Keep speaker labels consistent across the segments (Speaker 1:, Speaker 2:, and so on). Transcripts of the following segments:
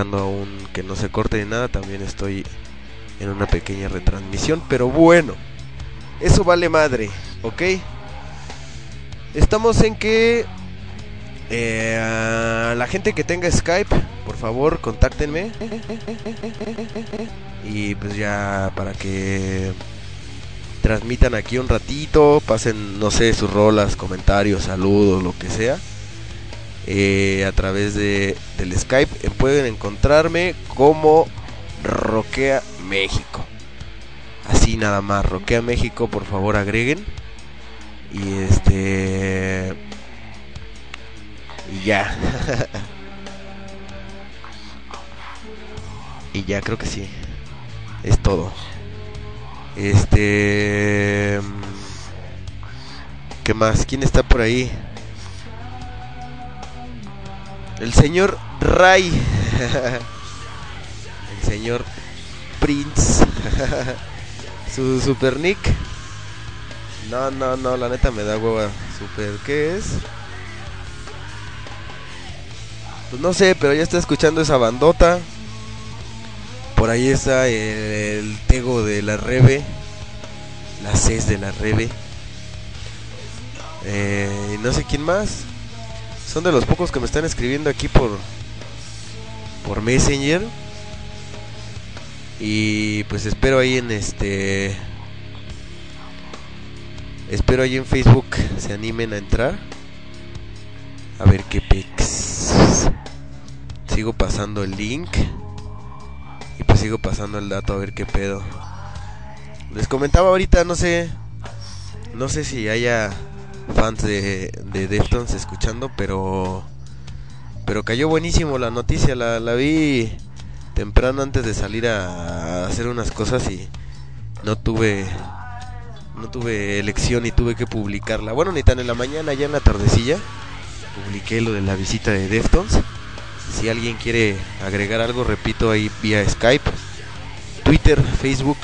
Speaker 1: aún que no se corte ni nada, también estoy en una pequeña retransmisión. Pero bueno, eso vale madre, ¿ok? Estamos en que eh, la gente que tenga Skype, por favor, contáctenme. Y pues ya para que transmitan aquí un ratito, pasen, no sé, sus rolas, comentarios, saludos, lo que sea. Eh, a través de, del Skype pueden encontrarme como Roquea México. Así nada más, Roquea México, por favor agreguen. Y este y ya. y ya, creo que sí. Es todo. Este... ¿Qué más? ¿Quién está por ahí? El señor Ray. El señor Prince. Su super nick. No, no, no, la neta me da hueva. Super, ¿qué es? Pues no sé, pero ya está escuchando esa bandota. Por ahí está el, Tego de la Rebe. La CES de la Rebe. Eh, no sé quién más. Son de los pocos que me están escribiendo aquí por por Messenger. Y pues espero ahí en este espero ahí en Facebook se animen a entrar. A ver qué pex. Sigo pasando el link. Y pues sigo pasando el dato a ver qué pedo. Les comentaba ahorita, no sé. No sé si haya fans de, de Deftones escuchando, pero. Pero cayó buenísimo la noticia. La, la vi temprano antes de salir a hacer unas cosas y no tuve no tuve elección y tuve que publicarla. Bueno, ni tan en la mañana, ya en la tardecilla publiqué lo de la visita de Deftones. Si alguien quiere agregar algo, repito ahí vía Skype, Twitter, Facebook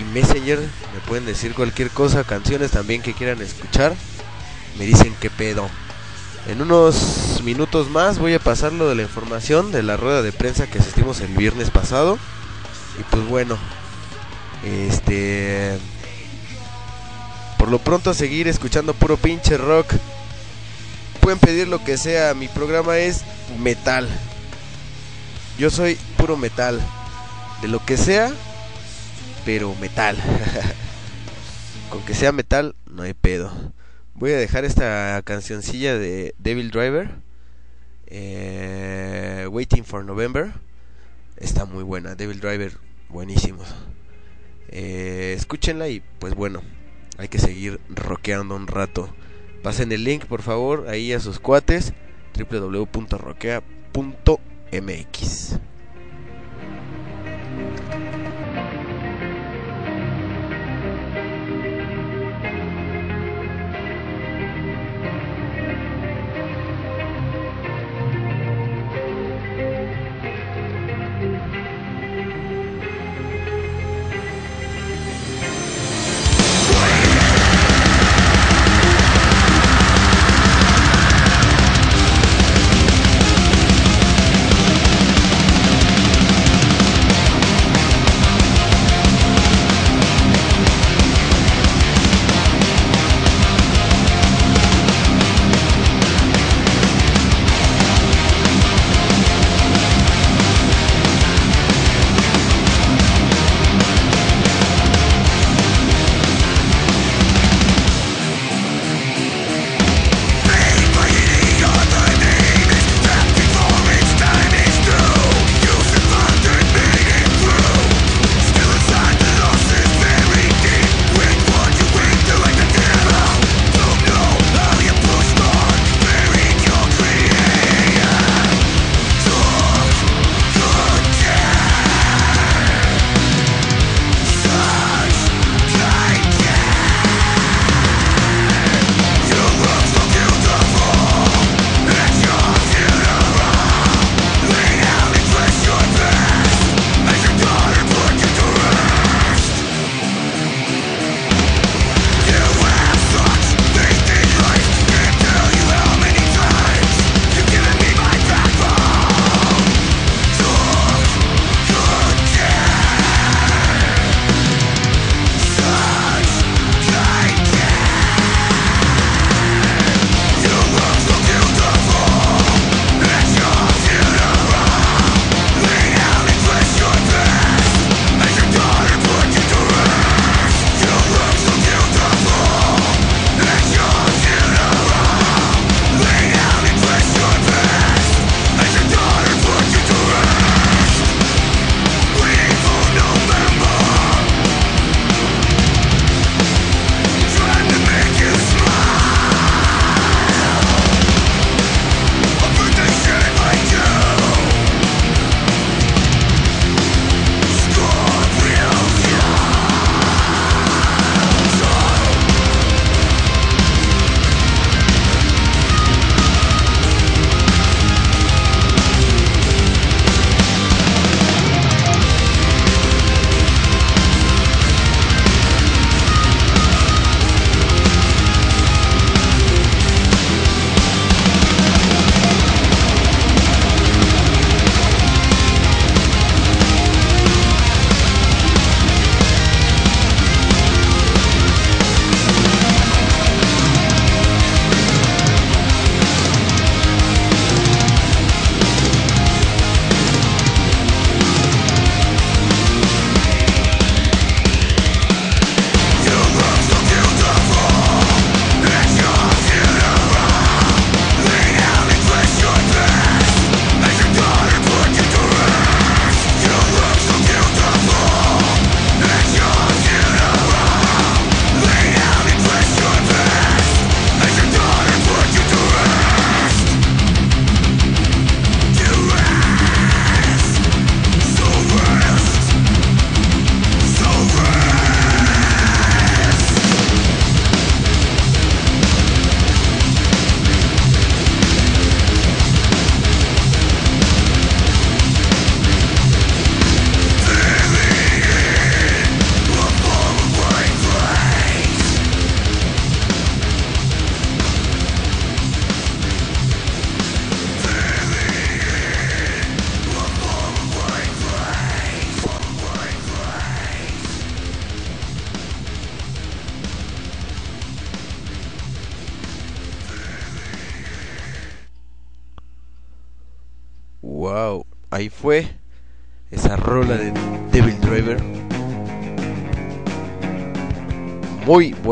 Speaker 1: y Messenger. Me pueden decir cualquier cosa, canciones también que quieran escuchar. Me dicen qué pedo. En unos minutos más voy a pasar lo de la información de la rueda de prensa que asistimos el viernes pasado. Y pues bueno, este... Por lo pronto seguir escuchando puro pinche rock pueden pedir lo que sea. Mi programa es metal. Yo soy puro metal. De lo que sea, pero metal. Con que sea metal, no hay pedo. Voy a dejar esta cancioncilla de Devil Driver. Eh, Waiting for November. Está muy buena. Devil Driver, buenísimo. Eh, escúchenla y pues bueno, hay que seguir rockeando un rato. Pasen el link, por favor, ahí a sus cuates www.roquea.mx.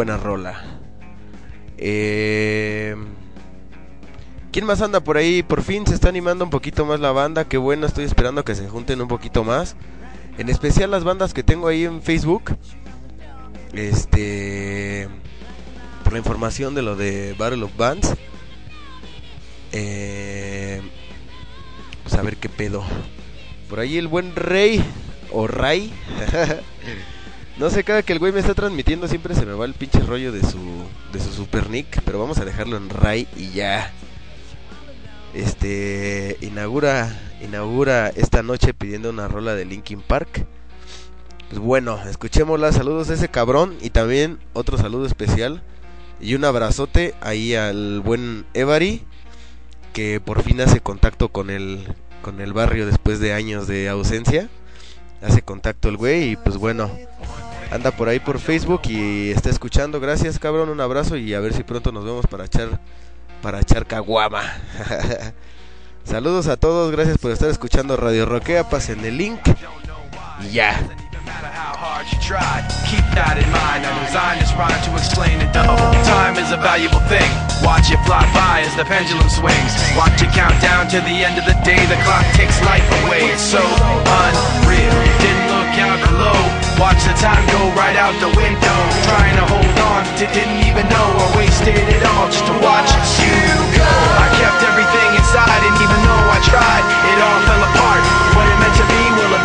Speaker 2: buena rola. Eh, ¿Quién más anda por ahí? Por fin se está animando un poquito más la banda. Qué bueno, estoy esperando que se junten un poquito más. En especial las bandas que tengo ahí en Facebook. Este. Por la información de lo de Battle of Bands. Eh, pues a ver qué pedo. Por ahí el buen Rey. O Ray. no sé, cada que el güey me está transmitiendo siempre se me va el pinche rollo de su, de su super nick. Pero vamos a dejarlo en Ray y ya. Este inaugura inaugura esta noche pidiendo una rola de Linkin Park. Pues bueno, escuchémosla. Saludos a ese cabrón y también otro saludo especial y un abrazote ahí al buen Evary que por fin hace contacto con el con el barrio después de años de ausencia. Hace contacto el güey y pues bueno, anda por ahí por Facebook y está escuchando. Gracias, cabrón, un abrazo y a ver si pronto nos vemos para echar para echar caguama. Saludos a todos, gracias por estar escuchando Radio Roquea, pasen el link y ya. You tried. Keep that in mind. I designed this rhyme to explain it. Double time is a valuable thing. Watch it fly by as the pendulum swings. Watch it count down to the end of the day. The clock takes life away. It's so unreal. Didn't look out below. Watch the time go right out the window. Trying to hold on to didn't even know I wasted it all just to watch you go. I kept everything inside, and even though I tried, it all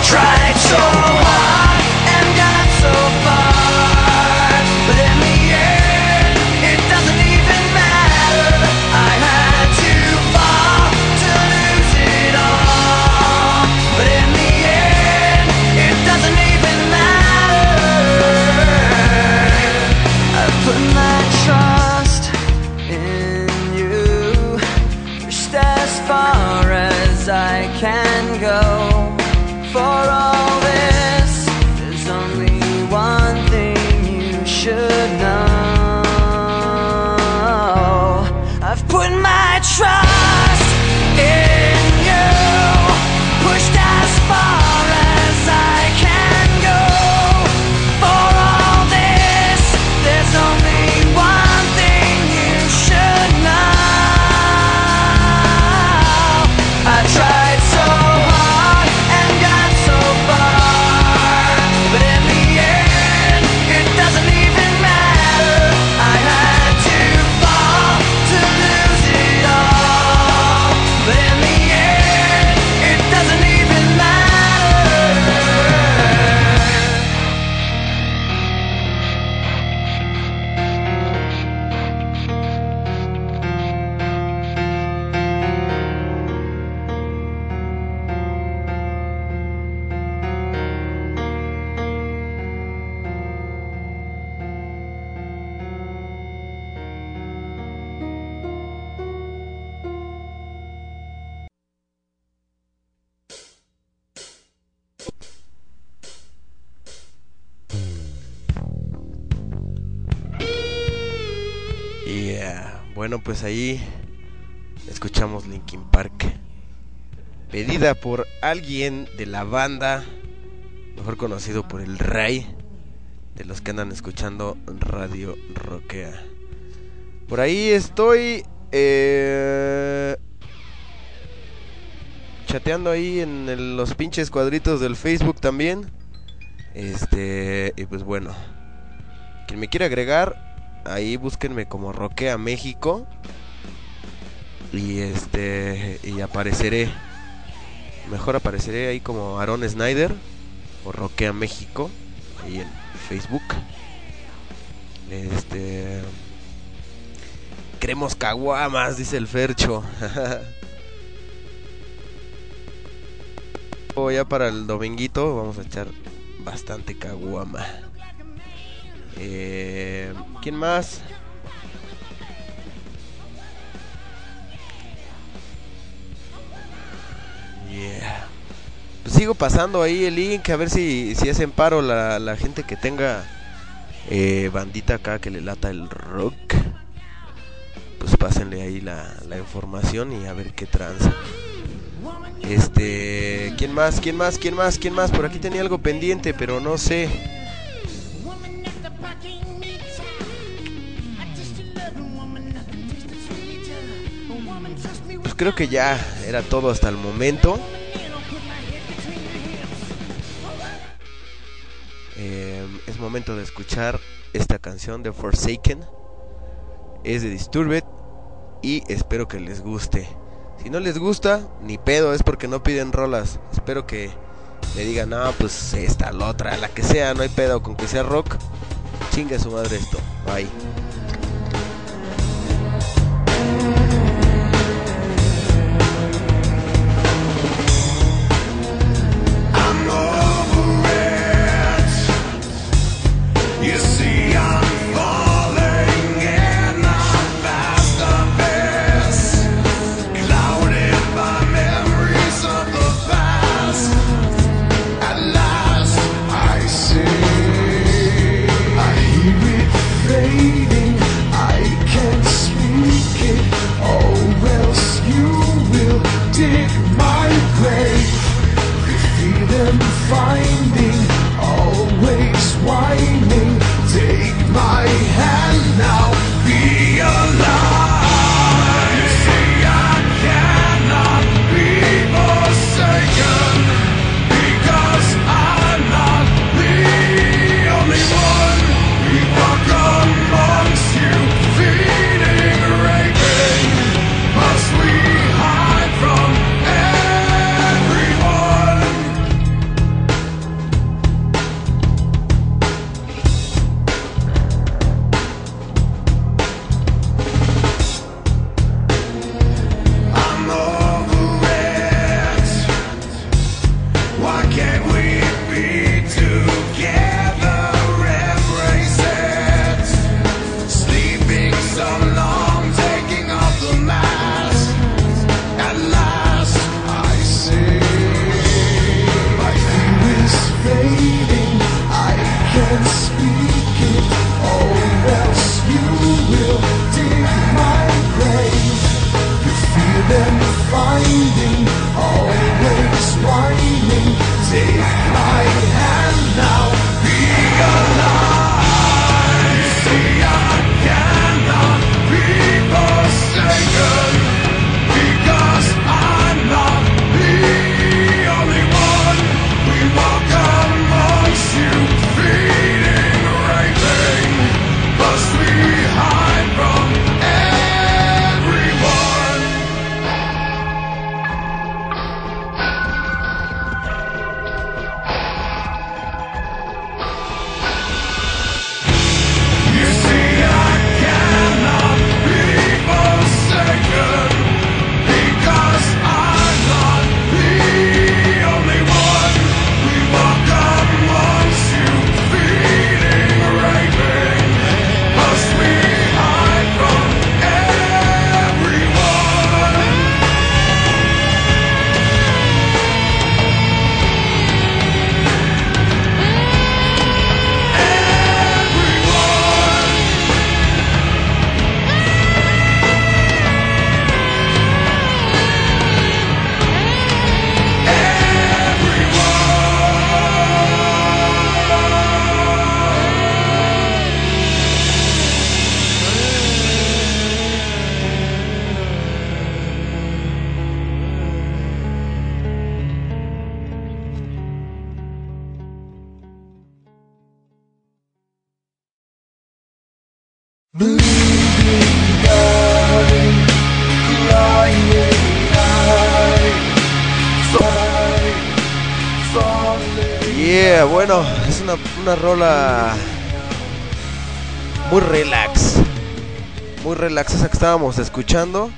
Speaker 2: tried so hard pues ahí escuchamos Linkin Park. Pedida por alguien de la banda, mejor conocido por el Ray, de los que andan escuchando Radio Roquea. Por ahí estoy... eh,
Speaker 1: chateando ahí en los pinches cuadritos del Facebook también. Este, y pues bueno, quien me quiera agregar, ahí búsquenme como Roquea México. Y este, y apareceré. Mejor apareceré ahí como Aaron Snyder o Roquea México, ahí en Facebook. Este. Queremos caguamas, dice el Fercho. ya para el dominguito vamos a echar bastante caguama. Eh, ¿Quién más? Yeah. Pues sigo pasando ahí el link a ver si, si hacen paro la, la gente que tenga eh, bandita acá que le lata el rock. Pues pásenle ahí la, la información y a ver qué tranza. Este, ¿quién más? ¿Quién más? ¿Quién más? ¿Quién más? Por aquí tenía algo pendiente, pero no sé. Creo que ya era todo hasta el momento. Eh, es momento de escuchar esta canción de Forsaken. Es de Disturbed y espero que les guste. Si no les gusta, ni pedo, es porque no piden rolas. Espero que le digan, no, pues esta, la otra, la que sea, no hay pedo, con que sea rock. Chingue su madre esto. Bye. Una, rola muy relax. Muy relax esa que estábamos escuchando.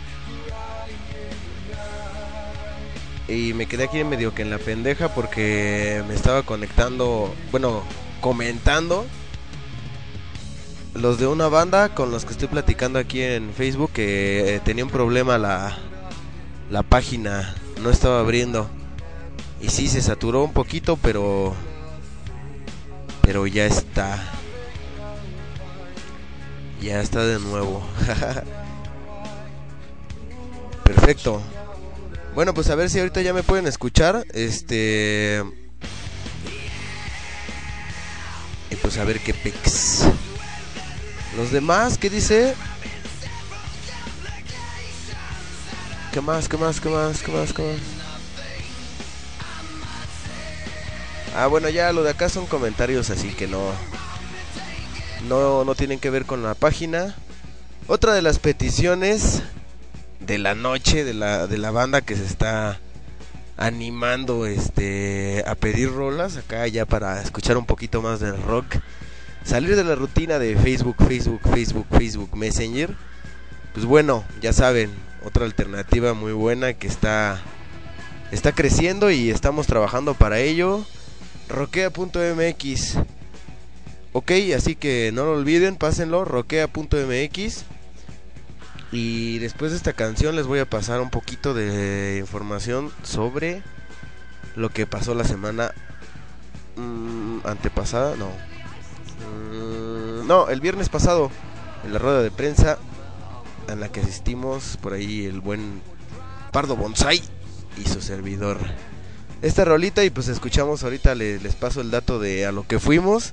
Speaker 1: Y me quedé aquí medio que en la pendeja porque me estaba conectando, bueno, comentando los de una banda con los que estoy platicando aquí en Facebook que eh, tenía un problema la, la página, no estaba abriendo. Y sí, se saturó un poquito, pero... Pero ya está. Ya está de nuevo. Perfecto. Bueno, pues a ver si ahorita ya me pueden escuchar. Este... Y pues a ver qué pex. Los demás, ¿qué dice? ¿Qué más? ¿Qué más? ¿Qué más? ¿Qué más? ¿Qué más? Ah, bueno, ya lo de acá son comentarios así que no, no, no tienen que ver con la página. Otra de las peticiones de la noche de la, de la banda que se está animando este a pedir rolas acá ya para escuchar un poquito más del rock. Salir de la rutina de Facebook, Facebook, Facebook, Facebook Messenger. Pues bueno, ya saben, otra alternativa muy buena que está está creciendo y estamos trabajando para ello roquea.mx. Ok, así que no lo olviden, pásenlo, roquea.mx. Y después de esta canción les voy a pasar un poquito de información sobre lo que pasó la semana mmm, antepasada, no. Mm, no, el viernes pasado, en la rueda de prensa en la que asistimos por ahí el buen Pardo Bonsai y su servidor esta rolita y pues escuchamos ahorita les, paso el dato de a lo que fuimos,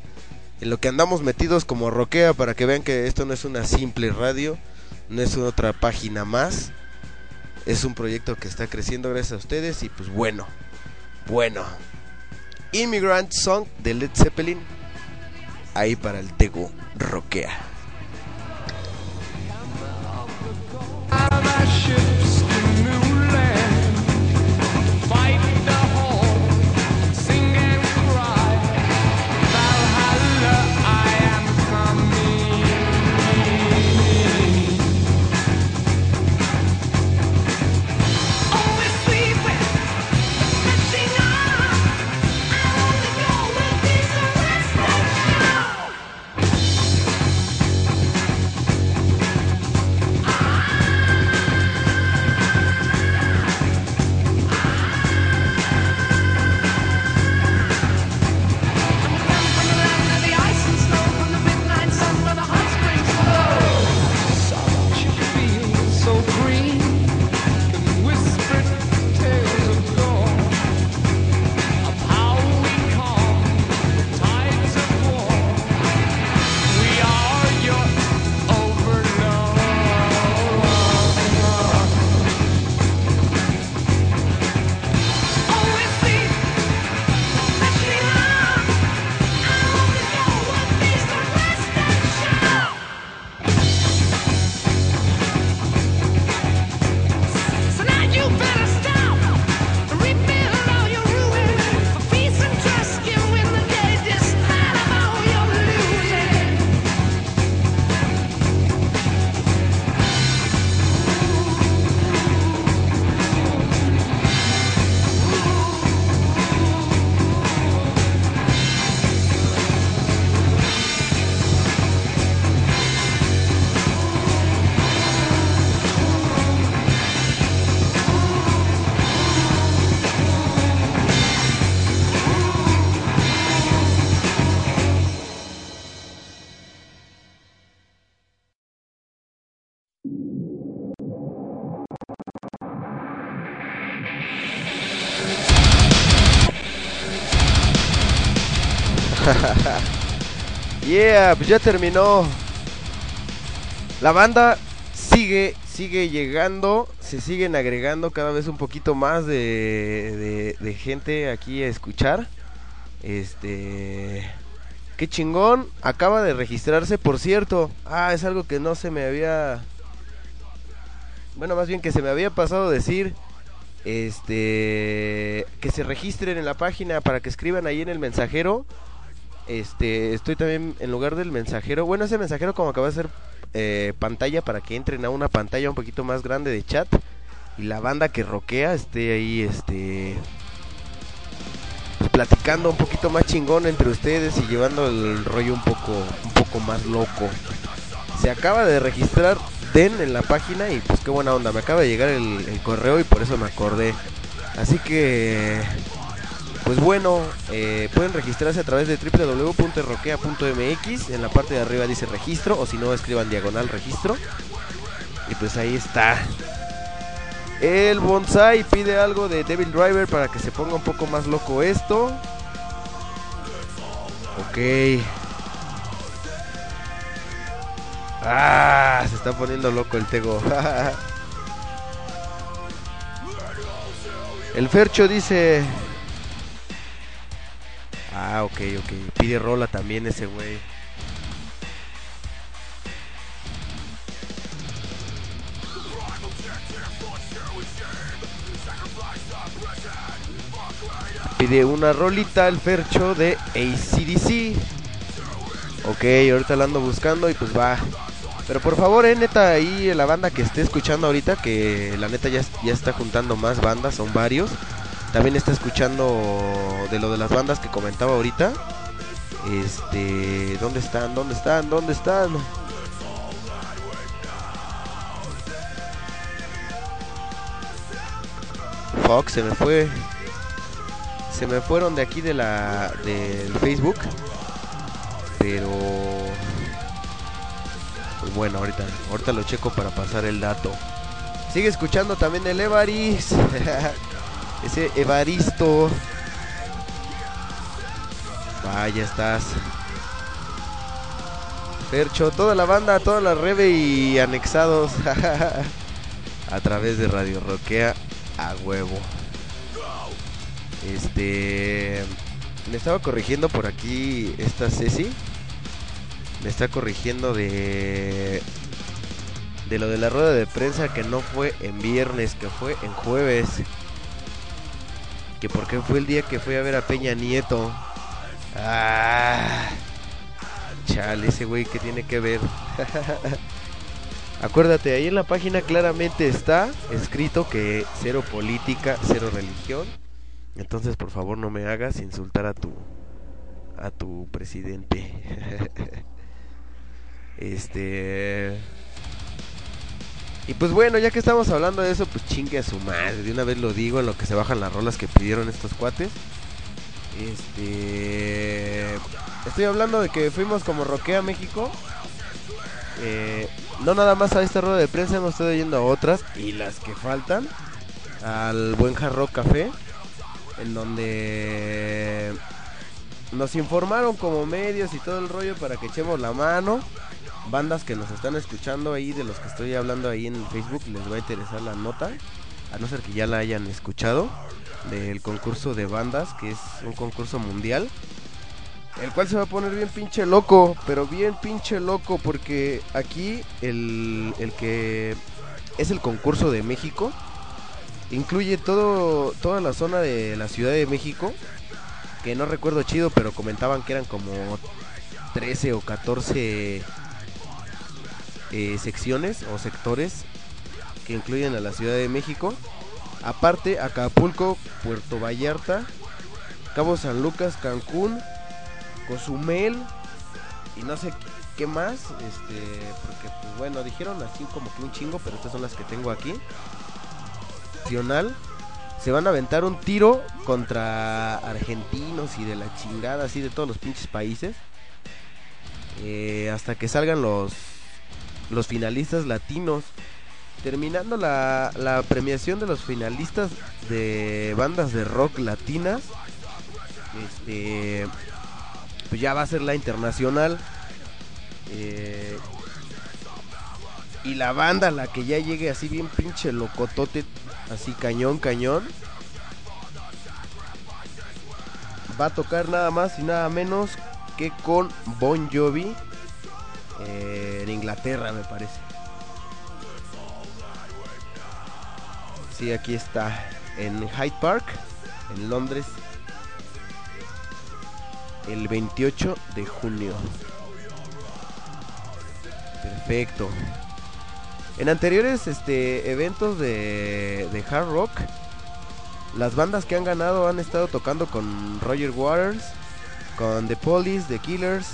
Speaker 1: en lo que andamos metidos como roquea para que vean que esto no es una simple radio, no es otra página más, es un proyecto que está creciendo gracias a ustedes y pues bueno, bueno. Immigrant Song de Led Zeppelin, ahí para el Tego Roquea. Yeah, pues ya terminó. La banda sigue, sigue llegando, se siguen agregando cada vez un poquito más de, de, gente aquí a escuchar. Este, Qué chingón. Acaba de registrarse, por cierto. Ah, es algo que no se me había... Bueno, más bien que se me había pasado decir. Este... Que se registren en la página para que escriban ahí en el mensajero. Este, estoy también en lugar del mensajero. Bueno, ese mensajero como acaba de ser eh, pantalla para que entren a una pantalla un poquito más grande de chat y la banda que roquea esté ahí, este, pues, platicando un poquito más chingón entre ustedes y llevando el rollo un poco, un poco más loco. Se acaba de registrar Den en la página y pues qué buena onda, me acaba de llegar el, el correo y por eso me acordé. Así que pues bueno, eh, pueden registrarse a través de www.roquea.mx. En la parte de arriba dice registro, o si no, escriban diagonal registro. Y pues ahí está. El bonsai pide algo de Devil Driver para que se ponga un poco más loco esto. Ok. Ah, se está poniendo loco el Tego. el Fercho dice, Ah, ok, ok. Pide rola también ese güey. Pide una rolita el Fercho de ACDC. Ok, ahorita la ando buscando y pues va. Pero por favor, eh, neta, ahí la banda que esté escuchando ahorita, que la neta ya, ya está juntando más bandas, son varios. También está escuchando de lo de las bandas que comentaba ahorita. Este, ¿dónde están? ¿Dónde están? ¿Dónde están? Fox se me fue. Se me fueron de aquí de la del Facebook. Pero pues bueno, ahorita ahorita lo checo para pasar el dato. Sigue escuchando también el Evaris. Ese Evaristo. Vaya, estás. Percho, toda la banda, toda la rebe y anexados. a través de Radio Roquea a huevo. Este. Me estaba corrigiendo por aquí esta Ceci. Me está corrigiendo de. De lo de la rueda de prensa que no fue en viernes, que fue en jueves que porque fue el día que fui a ver a Peña Nieto. Ah, chale, ese güey que tiene que ver. Acuérdate, ahí en la página claramente está escrito que cero política, cero religión. Entonces, por favor, no me hagas insultar a tu a tu presidente. este y pues bueno, ya que estamos hablando de eso, pues chingue a su madre. De una vez lo digo en lo que se bajan las rolas que pidieron estos cuates. Este. Estoy hablando de que fuimos como Roquea México. Eh, no nada más a esta rueda de prensa, hemos estado yendo a otras y las que faltan. Al buen Jarro Café, en donde nos informaron como medios y todo el rollo para que echemos la mano bandas que nos están escuchando ahí, de los que estoy hablando ahí en Facebook, les va a interesar la nota, a no ser que ya la hayan escuchado, del concurso de bandas, que es un concurso mundial, el cual se va a poner bien pinche loco, pero bien pinche loco, porque aquí el, el que es el concurso de México, incluye todo, toda la zona de la Ciudad de México, que no recuerdo chido, pero comentaban que eran como 13 o 14 eh, secciones o sectores que incluyen a la Ciudad de México. Aparte, Acapulco, Puerto Vallarta, Cabo San Lucas, Cancún, Cozumel y no sé qué más. Este, porque, pues bueno, dijeron así como que un chingo, pero estas son las que tengo aquí. Nacional. Se van a aventar un tiro contra argentinos y de la chingada, así de todos los pinches países. Eh, hasta que salgan los los finalistas latinos. Terminando la, la premiación de los finalistas de bandas de rock latinas, este, pues ya va a ser la internacional. Eh, y la banda, la que ya llegue así bien pinche locotote, así cañón, cañón, va a tocar nada más y nada menos que con Bon Jovi eh, en Inglaterra, me parece. Sí, aquí está. En Hyde Park, en Londres. El 28 de junio. Perfecto. En anteriores este, eventos de, de hard rock, las bandas que han ganado han estado tocando con Roger Waters, con The Police, The Killers,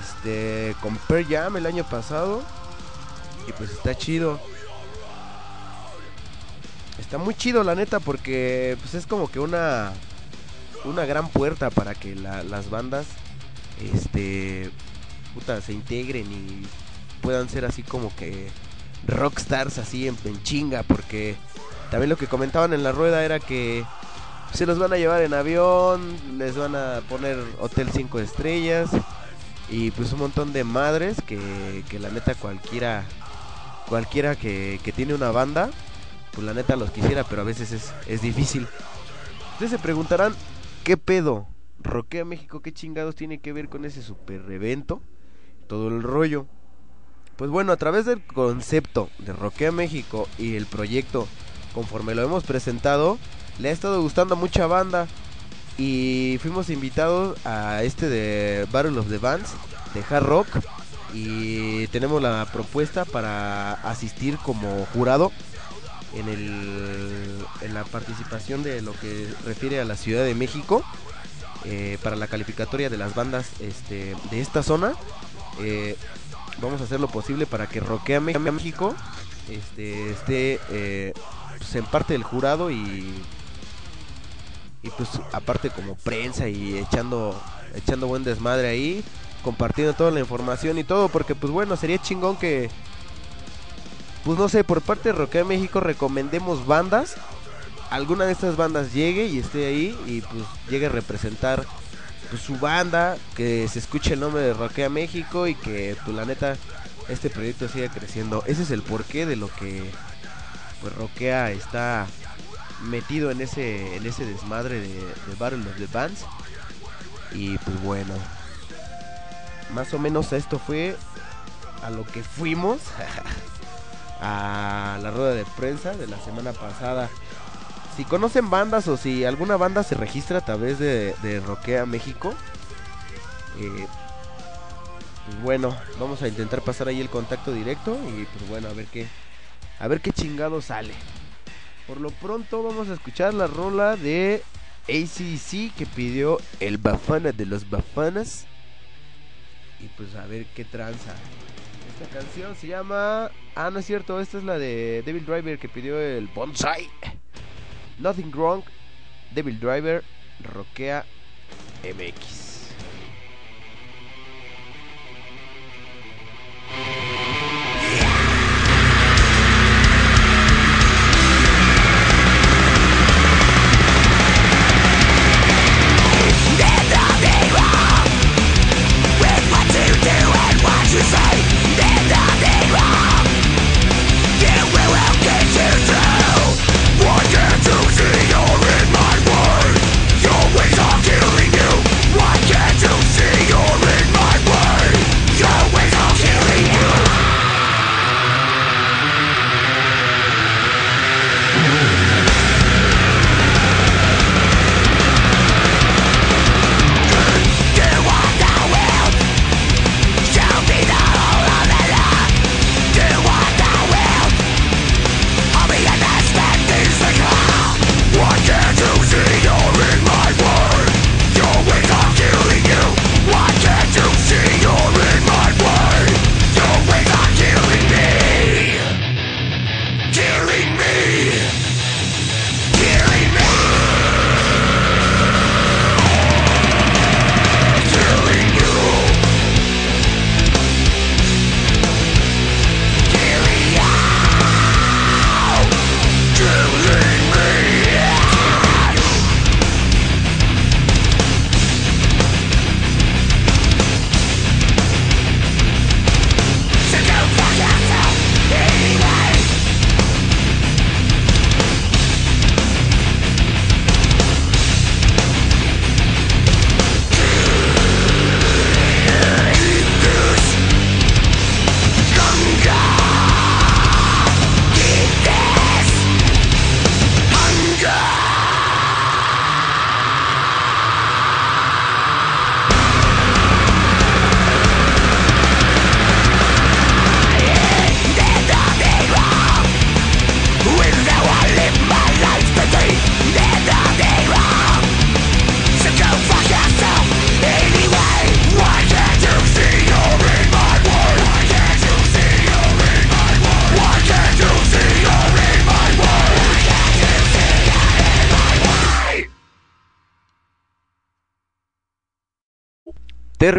Speaker 1: este, con Pearl Jam el año pasado. Y pues está chido. Está muy chido la neta porque pues es como que una una gran puerta para que las bandas este se integren y puedan ser así como que rockstars así en, chinga porque también lo que comentaban en la rueda era que se los van a llevar en avión, les van a poner hotel 5 estrellas y pues un montón de madres que, que la neta cualquiera cualquiera que, que, tiene una banda pues la neta los quisiera pero a veces es, es difícil. Ustedes se preguntarán qué pedo Roquea México qué chingados tiene que ver con ese super evento todo el rollo. Pues bueno a través del concepto de Roquea México y el proyecto conforme lo hemos presentado le ha estado gustando a mucha banda y fuimos invitados a este de Battle of the Bands de Hard Rock y tenemos la propuesta para asistir como jurado en, el, en la participación de lo que refiere a la Ciudad de México eh, para la calificatoria de las bandas este, de esta zona. Eh, vamos a hacer lo posible para que Roquea México este, esté eh, pues, en parte del jurado y y pues aparte como prensa y echando echando buen desmadre ahí, compartiendo toda la información y todo, porque pues bueno, sería chingón que pues no sé, por parte de Roquea México recomendemos bandas, alguna de estas bandas llegue y esté ahí y pues llegue a representar pues, su banda, que se escuche el nombre de Roquea México y que pues la neta este proyecto siga creciendo. Ese es el porqué de lo que pues Roquea está metido en ese en ese desmadre de, de Battle of the Bands. Y pues bueno, más o menos esto fue a lo que fuimos a la rueda de prensa de la semana pasada. Si conocen bandas o si alguna banda se registra a través de, Roquea México, eh, pues bueno, vamos a intentar pasar ahí el contacto directo y pues bueno, a ver qué, a ver qué chingado sale. Por lo pronto vamos a escuchar la rola de ACC que pidió el Bafana de los Bafanas. Y pues a ver qué tranza. Esta canción se llama... Ah, no es cierto, esta es la de Devil Driver que pidió el Bonsai. Nothing Wrong, Devil Driver, Roquea MX.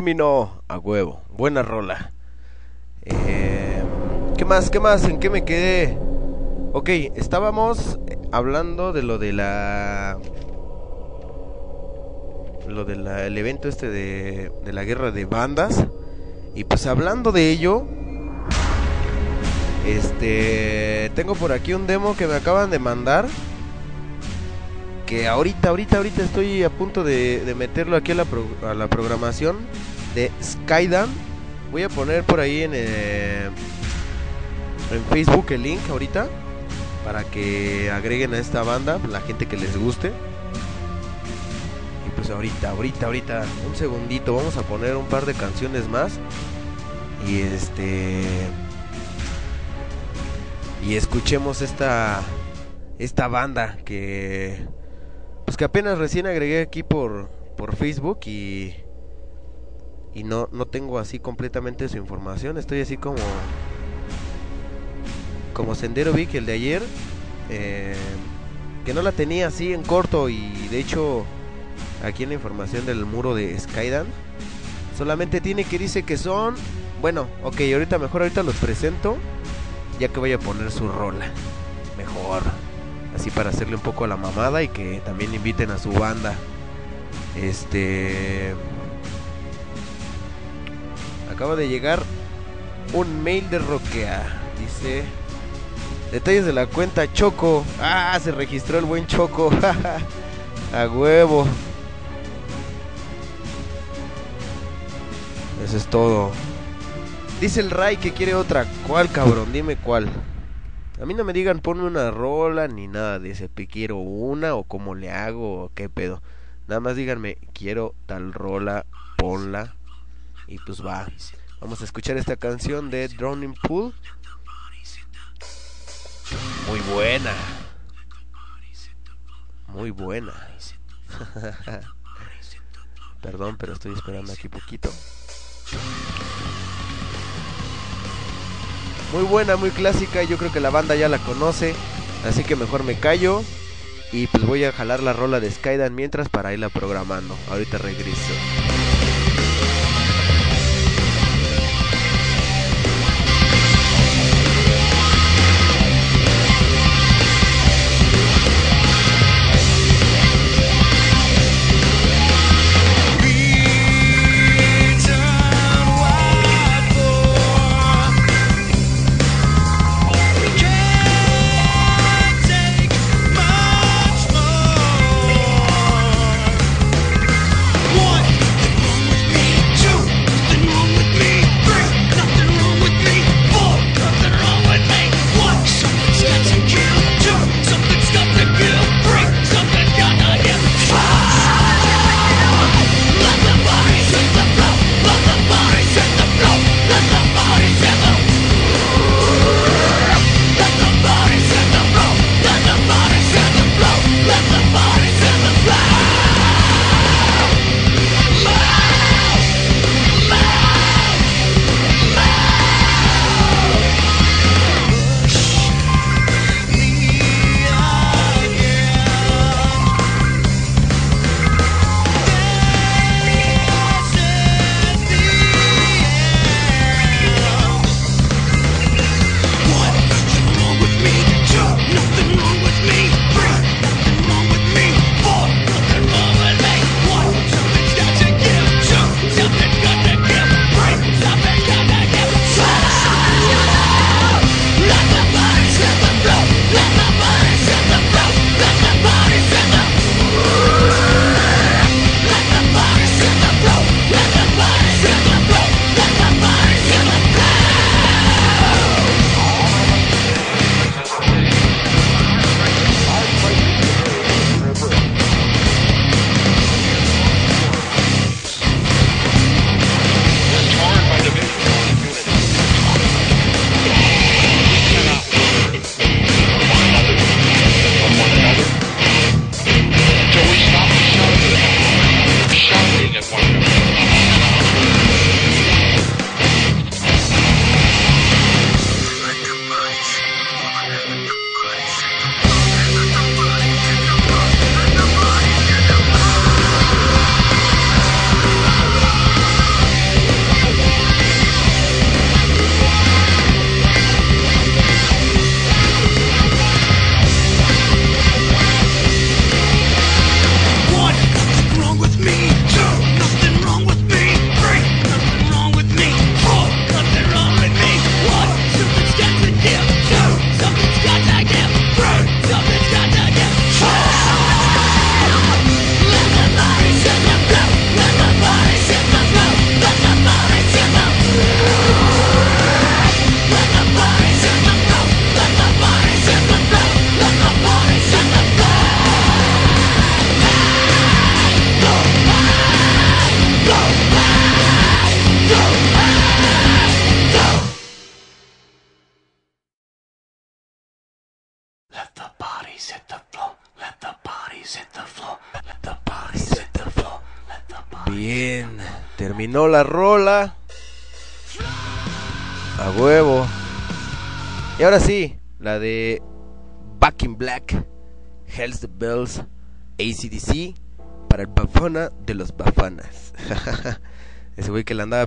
Speaker 1: Término a huevo. Buena rola. Eh, ¿Qué más? ¿Qué más? ¿En qué me quedé? Ok, estábamos hablando de lo de la... Lo del evento este de, de la guerra de bandas. Y pues hablando de ello, este, tengo por aquí un demo que me acaban de mandar. Que ahorita, ahorita, ahorita estoy a punto de, meterlo aquí a la, a la, programación de Skydan. Voy a poner por ahí en, eh, en Facebook el link ahorita para que agreguen a esta banda la gente que les guste. Y pues ahorita, ahorita, ahorita, un segundito, vamos a poner un par de canciones más. Y este y escuchemos esta esta banda que pues que apenas recién agregué aquí por por Facebook y y no no tengo así completamente su información, estoy así como como Sendero Vic el de ayer eh, que no la tenía así en corto y de hecho aquí en la información del muro de Skydan solamente tiene que dice que son bueno, ok, ahorita mejor ahorita los presento ya que voy a poner su rola. Mejor. Así para hacerle un poco a la mamada y que también inviten a su banda. Este... Acaba de llegar un mail de Roquea. Dice... Detalles de la cuenta Choco. Ah, se registró el buen Choco. a huevo. Eso es todo. Dice el Ray que quiere otra. ¿Cuál, cabrón? Dime cuál. A mí no me digan ponme una rola ni nada de ese. Quiero una o cómo le hago o qué pedo. Nada más díganme, quiero tal rola, ponla. Y pues va. Vamos a escuchar esta canción de Drowning Pool. Muy buena. Muy buena. Perdón, pero estoy esperando aquí poquito. Muy buena, muy clásica. Yo creo que la banda ya la conoce. Así que mejor me callo. Y pues voy a jalar la rola de Skydan mientras para irla programando. Ahorita regreso.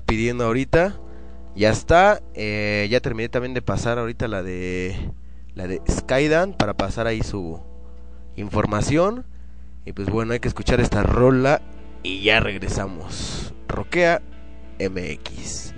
Speaker 1: Pidiendo ahorita. Ya está. Eh, ya terminé también de pasar ahorita la de la de Skydan para pasar ahí su información. Y pues bueno, hay que escuchar esta rola y ya regresamos. Roquea MX.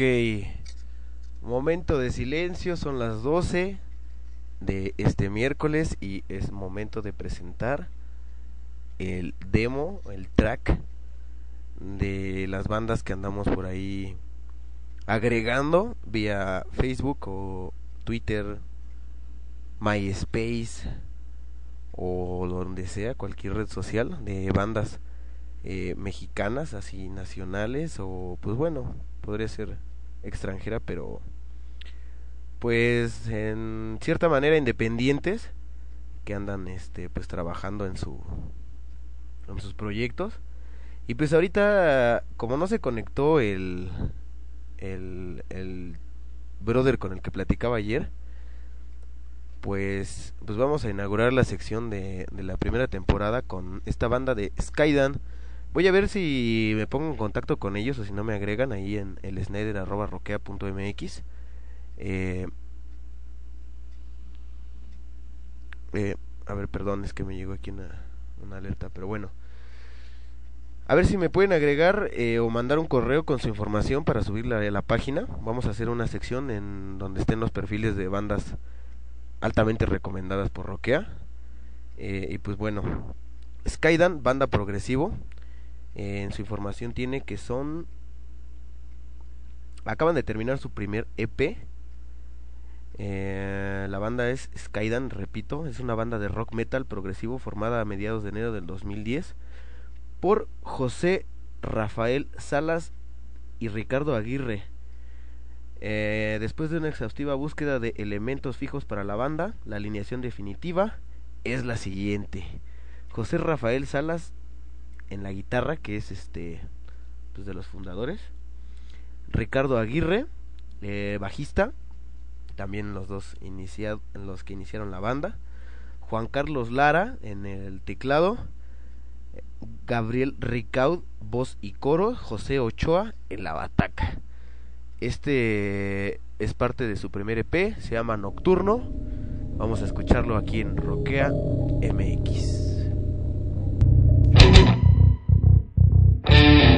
Speaker 1: Ok. Momento de silencio, son las 12 de este miércoles y es momento de presentar el demo, el track de las bandas que andamos por ahí agregando vía Facebook o Twitter, MySpace o donde sea, cualquier red social de bandas eh, mexicanas, así nacionales o pues bueno, podría ser extranjera, pero pues en cierta manera independientes que andan este pues trabajando en su en sus proyectos. Y pues ahorita como no se conectó el el, el brother con el que platicaba ayer pues pues vamos a inaugurar la sección de, de la primera temporada con esta banda de Skydan Voy a ver si me pongo en contacto con ellos o si no me agregan ahí en el snyder.roquea.mx. Eh, eh, a ver, perdón, es que me llegó aquí una, una alerta, pero bueno. A ver si me pueden agregar eh, o mandar un correo con su información para subirla a la página. Vamos a hacer una sección en donde estén los perfiles de bandas altamente recomendadas por Roquea. Eh, y pues bueno, Skydan, banda progresivo en su información tiene que son acaban de terminar su primer EP eh, la banda es Skydan repito es una banda de rock metal progresivo formada a mediados de enero del 2010 por José Rafael Salas y Ricardo Aguirre. Eh, después de una exhaustiva búsqueda de elementos fijos para la banda la alineación definitiva es la siguiente. José Rafael Salas en la guitarra, que es este pues de los fundadores. Ricardo Aguirre, eh, bajista, también los dos los que iniciaron la banda. Juan Carlos Lara en el teclado. Gabriel Ricaud, voz y coro. José Ochoa en la bataca. Este es parte de su primer EP, se llama Nocturno. Vamos a escucharlo aquí en Roquea MX.
Speaker 3: En esta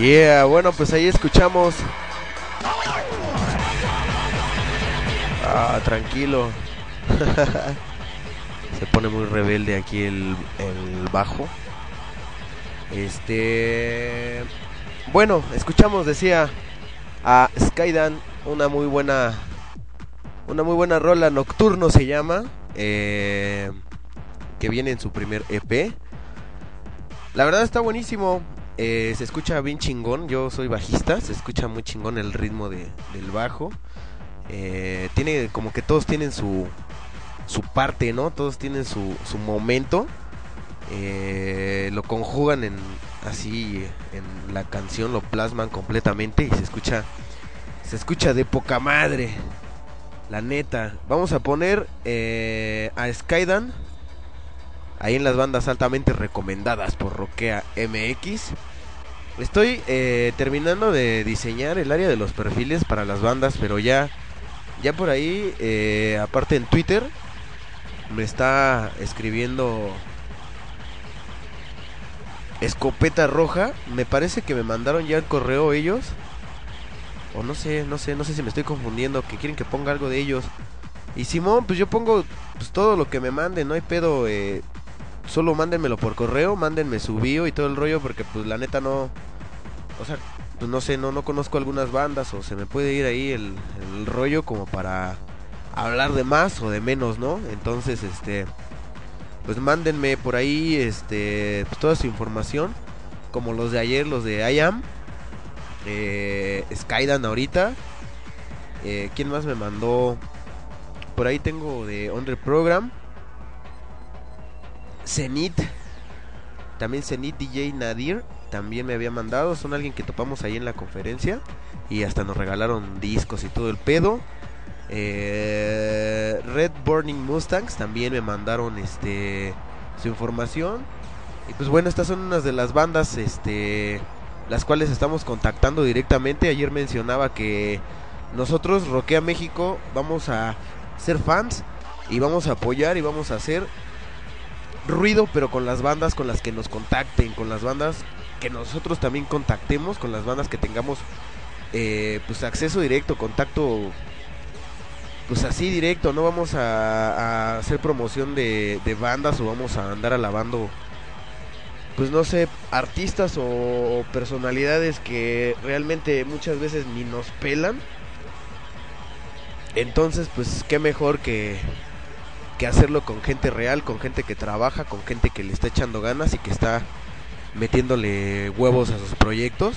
Speaker 1: Yeah, bueno, pues ahí escuchamos. Ah, tranquilo. Se pone muy rebelde aquí el, bajo. Este. Bueno, escuchamos, decía a Skydan, una muy buena. Una muy buena rola, Nocturno se llama. eh, que viene en su primer EP. La verdad está buenísimo. Eh, se escucha bien chingón. Yo soy bajista. Se escucha muy chingón el ritmo de- del bajo. Eh, tiene como que todos tienen su, su parte, ¿no? Todos tienen su, su momento. Eh, lo conjugan en así en la canción, lo plasman completamente y se escucha se escucha de poca madre. La neta. Vamos a poner a Skydan ahí en las bandas altamente recomendadas por Roquea MX. Estoy eh, terminando de diseñar el área de los perfiles para las bandas, pero ya, ya por ahí, eh, aparte en Twitter, me está escribiendo Escopeta Roja. Me parece que me mandaron ya el correo ellos. O no sé, no sé, no sé si me estoy confundiendo, que quieren que ponga algo de ellos. Y Simón, pues yo pongo pues, todo lo que me manden, no hay pedo. Eh, solo mándenmelo por correo, mándenme su bio y todo el rollo, porque pues la neta no. O sea, pues no sé, no, no conozco algunas bandas o se me puede ir ahí el, rollo como para hablar de más o de menos, ¿no? Entonces, este. Pues mándenme por ahí este pues, toda su información. Como los de ayer, los de IAM. Eh, Skydan ahorita. Eh, ¿Quién más me mandó? Por ahí tengo de On The Program. Zenith. También Zenith DJ Nadir. También me había mandado. Son alguien que topamos ahí en la conferencia. Y hasta nos regalaron discos y todo el pedo. Eh, Red Burning Mustangs también me mandaron este su información. Y pues bueno, estas son unas de las bandas este las cuales estamos contactando directamente. Ayer mencionaba que nosotros Roquea México vamos a ser fans y vamos a apoyar y vamos a hacer ruido, pero con las bandas con las que nos contacten, con las bandas que nosotros también contactemos, con las bandas que tengamos eh, pues acceso directo, contacto pues así directo, no vamos a, hacer promoción de, de bandas o vamos a andar alabando pues no sé, artistas o personalidades que realmente muchas veces ni nos pelan. Entonces, pues qué mejor que, que hacerlo con gente real, con gente que trabaja, con gente que le está echando ganas y que está metiéndole huevos a sus proyectos.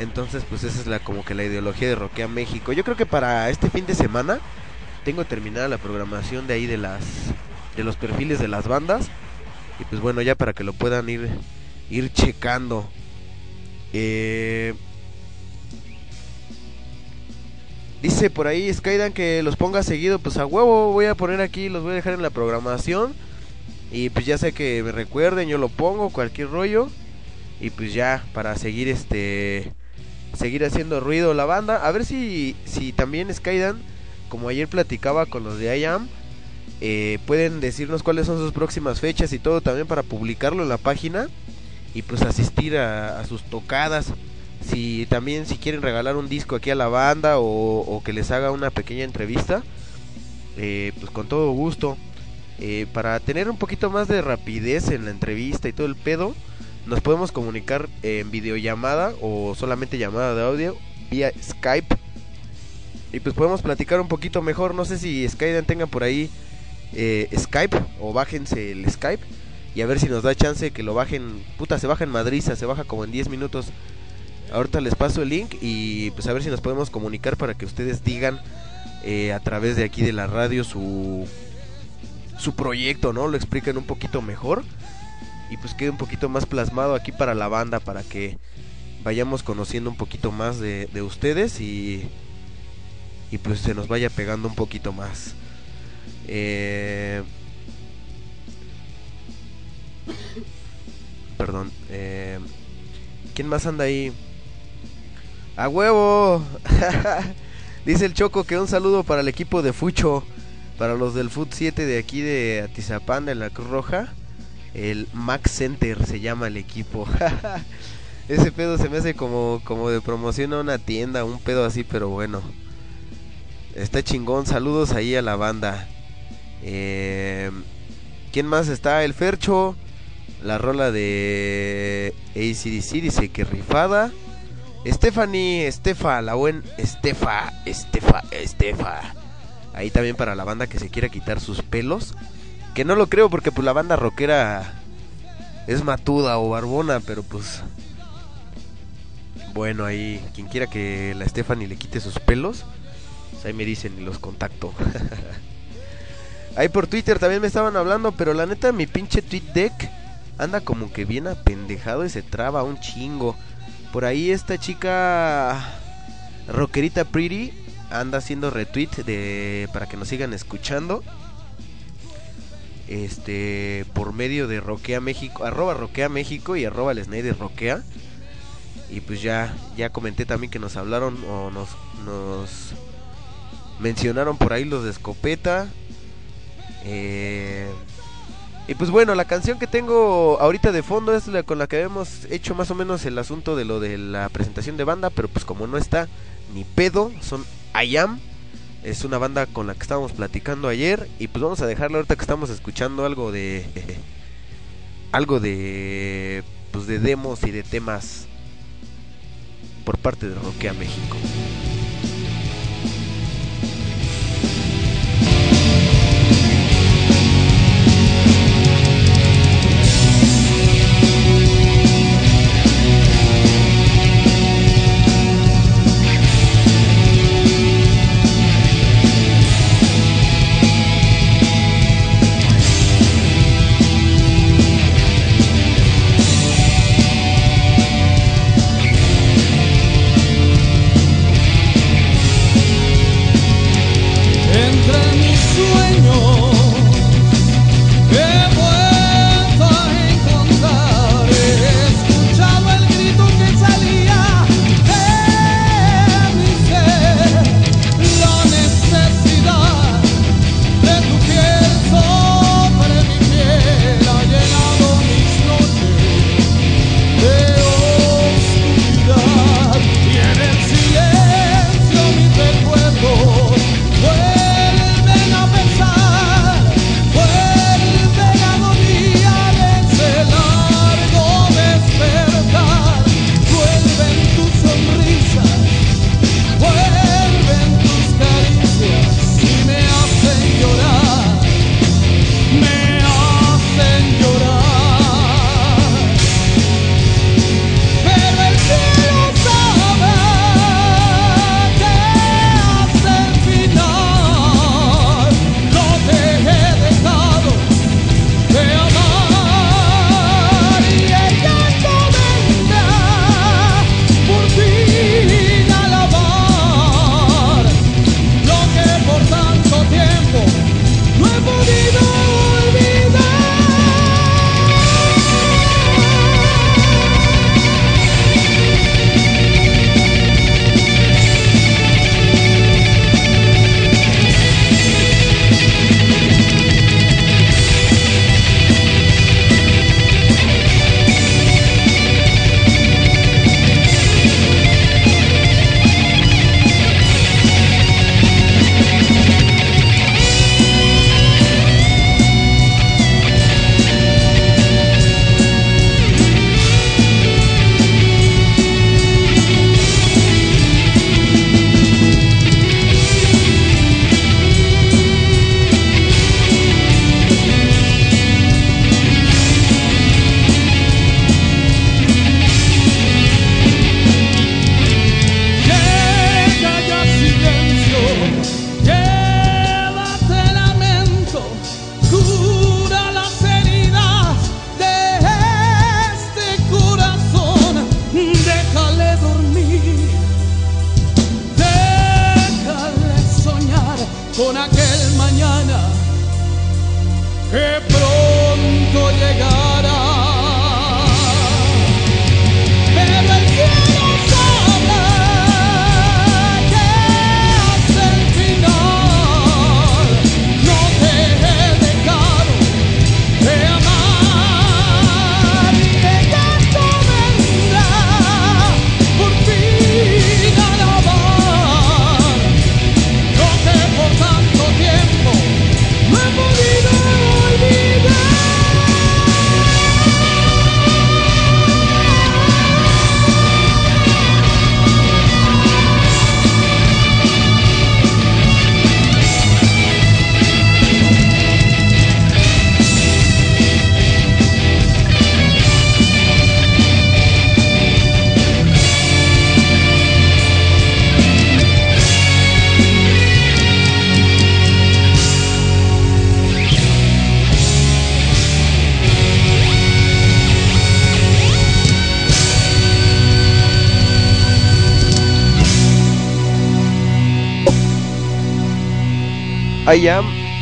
Speaker 1: Entonces, pues esa es la como que la ideología de Roquea México. Yo creo que para este fin de semana tengo terminada la programación de ahí de las de los perfiles de las bandas y pues bueno, ya para que lo puedan ir ir checando. Eh, dice por ahí Skydan que los ponga seguido, pues a huevo voy a poner aquí, los voy a dejar en la programación. Y pues ya sé que me recuerden, yo lo pongo, cualquier rollo. Y pues ya, para seguir este seguir haciendo ruido la banda. A ver si, si también Skydan, como ayer platicaba con los de IAM, eh, pueden decirnos cuáles son sus próximas fechas y todo también para publicarlo en la página y pues asistir a, a sus tocadas. Si también si quieren regalar un disco aquí a la banda o, que les haga una pequeña entrevista, eh, pues con todo gusto. Eh, para tener un poquito más de rapidez en la entrevista y todo el pedo, nos podemos comunicar en videollamada o solamente llamada de audio vía Skype. Y pues podemos platicar un poquito mejor. No sé si Skyden tenga por ahí eh, Skype o bájense el Skype. Y a ver si nos da chance que lo bajen. Puta, se baja en Madriza, se baja como en 10 minutos. Ahorita les paso el link y pues a ver si nos podemos comunicar para que ustedes digan eh, a través de aquí de la radio su su proyecto, ¿no? Lo expliquen un poquito mejor y pues quede un poquito más plasmado aquí para la banda para que vayamos conociendo un poquito más de, de ustedes y y pues se nos vaya pegando un poquito más. Eh, perdón. Eh, ¿Quién más anda ahí? ¡A huevo! Dice el Choco que un saludo para el equipo de Fucho. Para los del Foot 7 de aquí de Atizapán, de la Cruz Roja. El Max Center se llama el equipo. Ese pedo se me hace como, como de promoción a una tienda, un pedo así, pero bueno. Está chingón. Saludos ahí a la banda. Eh, ¿Quién más está? El Fercho. La rola de ACDC dice que rifada. Stephanie, Estefa, la buen Estefa, Estefa, Estefa. Ahí también para la banda que se quiera quitar sus pelos. Que no lo creo porque pues la banda rockera es matuda o barbona, pero pues bueno, ahí quien quiera que la Stephanie le quite sus pelos, pues ahí me dicen y los contacto. ahí por Twitter también me estaban hablando, pero la neta mi pinche tweet deck anda como que bien apendejado y se traba un chingo. Por ahí esta chica rockerita pretty anda haciendo retweet de para que nos sigan escuchando. Este por medio de Roquea México, arroba Roquea México y arroba el Snyder Roquea. Y pues ya, ya comenté también que nos hablaron o nos, nos mencionaron por ahí los de escopeta. Eh, y pues bueno, la canción que tengo ahorita de fondo es la con la que habíamos hecho más o menos el asunto de lo de la presentación de banda, pero pues como no está ni pedo, son I Am. Es una banda con la que estábamos platicando ayer y pues vamos a dejarla ahorita que estamos escuchando algo de algo de pues de demos y de temas por parte de Roquea México.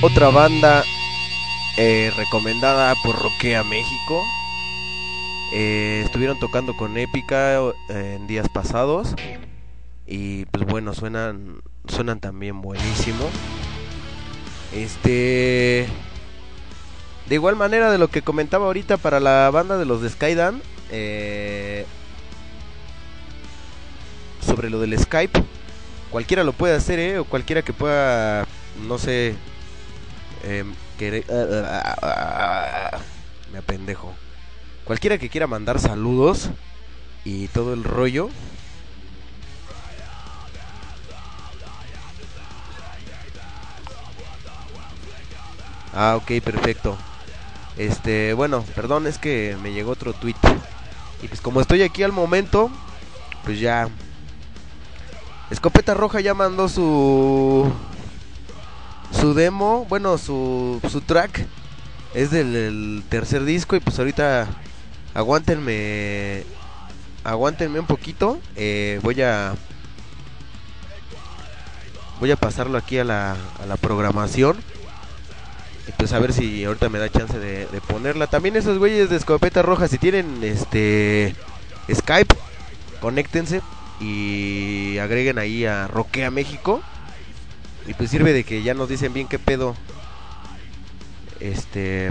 Speaker 1: Otra banda eh, recomendada por Roquea México. Eh, estuvieron tocando con Épica eh, en días pasados. Y pues bueno, suenan, suenan también buenísimo. Este. De igual manera de lo que comentaba ahorita para la banda de los de Skydan. Sobre lo del Skype. Cualquiera lo puede hacer. O cualquiera que pueda, no sé, eh, querer... me apendejo. Cualquiera que quiera mandar saludos y todo el rollo. Ah, ok, perfecto. Este, bueno, perdón, es que me llegó otro tweet. Y pues como estoy aquí al momento, pues ya. Escopeta Roja ya mandó su. Su demo, bueno, su, su track. Es del, tercer disco y pues ahorita aguántenme. Aguántenme un poquito. Eh, voy a. Voy a pasarlo aquí a la, a la programación. Y pues a ver si ahorita me da chance de, de, ponerla. También esos güeyes de escopeta roja, si tienen este Skype, conéctense y agreguen ahí a Roquea México. Y pues sirve de que ya nos dicen bien qué pedo. Este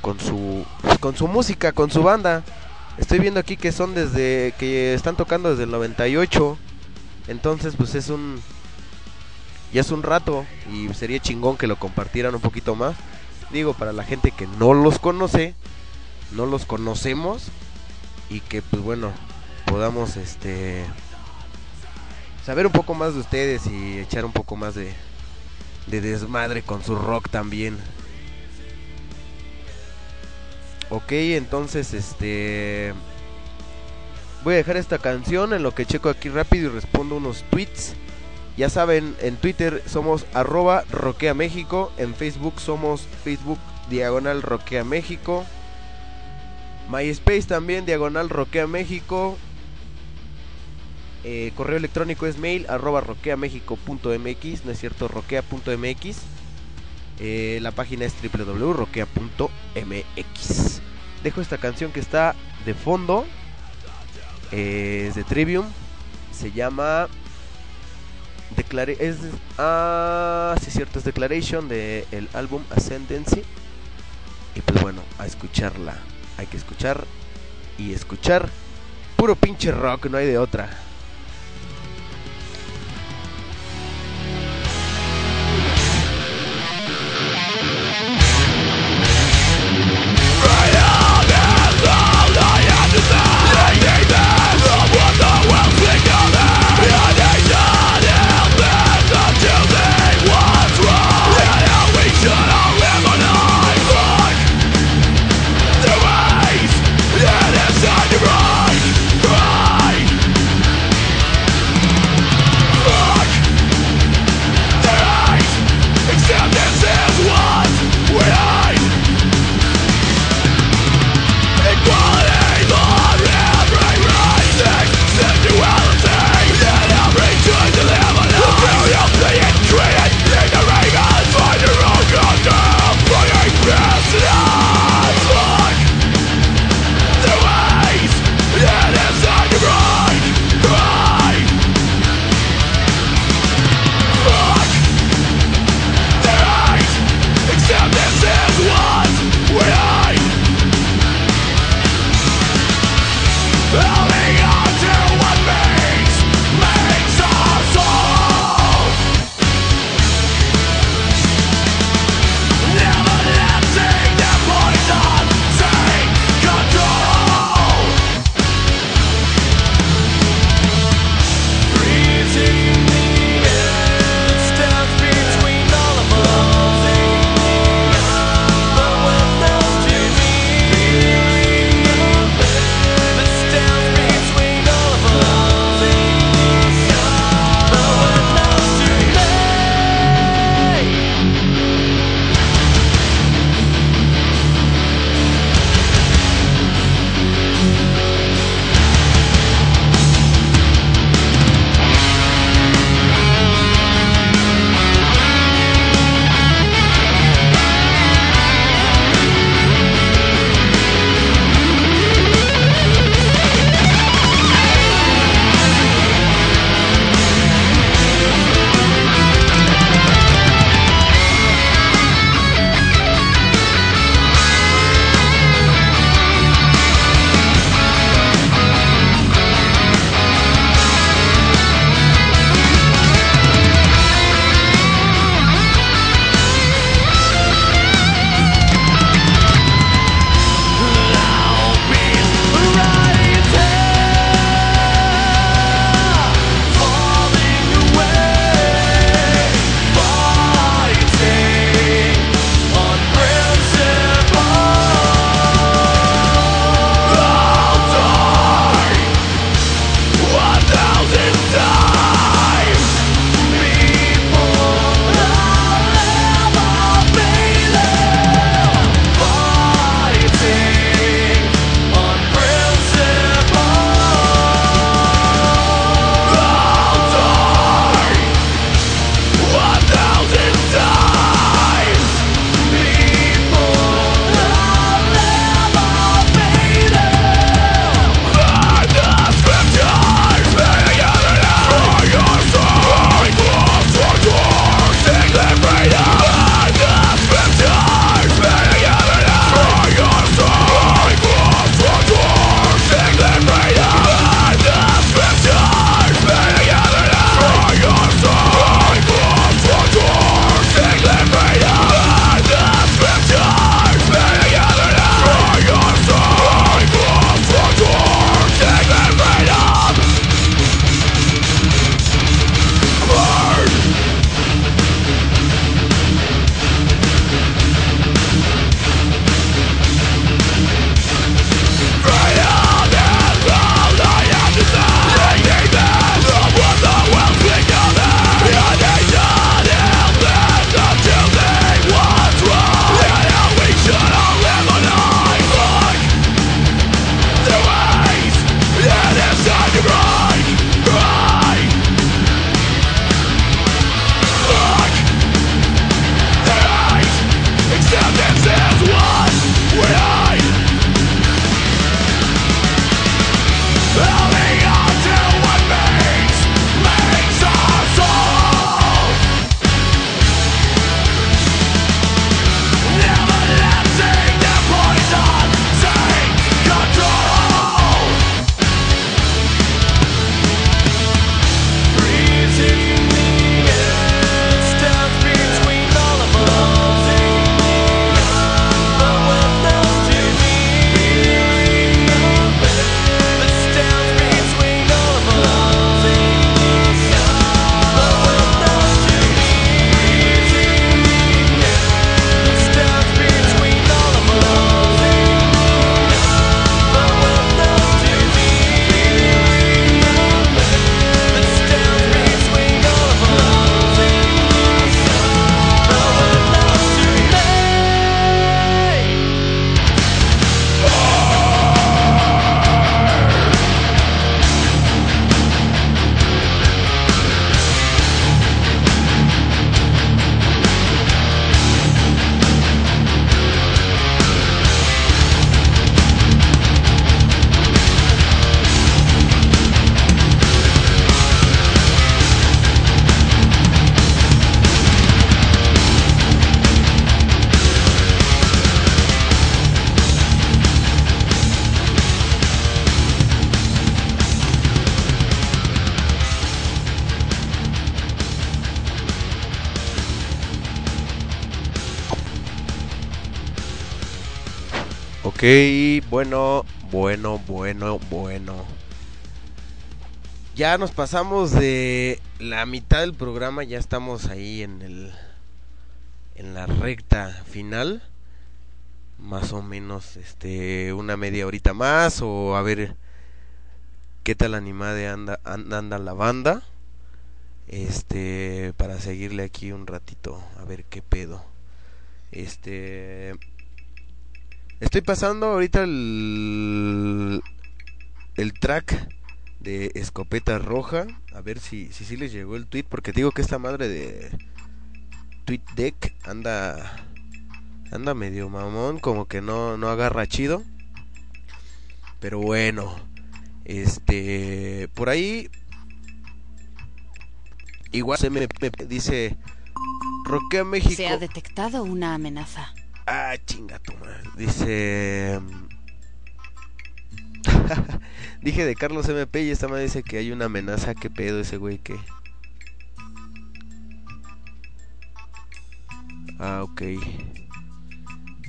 Speaker 1: con su con su música, con su banda. Estoy viendo aquí que son desde que están tocando desde el 98. Entonces, pues es un ya es un rato y sería chingón que lo compartieran un poquito más. Digo, para la gente que no los conoce, no los conocemos y que pues bueno, podamos este saber un poco más de ustedes y echar un poco más de de desmadre con su rock también. Ok, entonces este voy a dejar esta canción en lo que checo aquí rápido y respondo unos tweets. Ya saben, en Twitter somos arroba Roquea en Facebook somos Facebook Diagonal Roquea México, MySpace también Diagonal Roquea México, eh, correo electrónico es mail arroba roqueamexico.mx, no es cierto, roquea.mx, eh, la página es www.roquea.mx. Dejo esta canción que está de fondo, eh, es de Trivium, se llama Declara es ah cierto es Declaration de el álbum Ascendancy. Y pues bueno a escucharla hay que escuchar y escuchar puro pinche rock no hay de otra Ok, bueno, bueno, bueno, bueno. Ya nos pasamos de la mitad del programa, ya estamos ahí en el en la recta final. Más o menos este una media horita más o a ver qué tal animada anda anda, anda la banda. Este para seguirle aquí un ratito a ver qué pedo. Este Estoy pasando ahorita el, el track de Escopeta Roja. A ver si, si, si les llegó el tweet. Porque digo que esta madre de Tweet Deck anda, anda medio mamón. Como que no, no agarra chido. Pero bueno. Este. Por ahí. Igual se me, me dice. Roquea México.
Speaker 2: Se ha detectado una amenaza.
Speaker 1: Ah, chinga tu madre. Dice. Dije de Carlos MP y esta madre dice que hay una amenaza. ¿Qué pedo ese güey que? Ah, ok.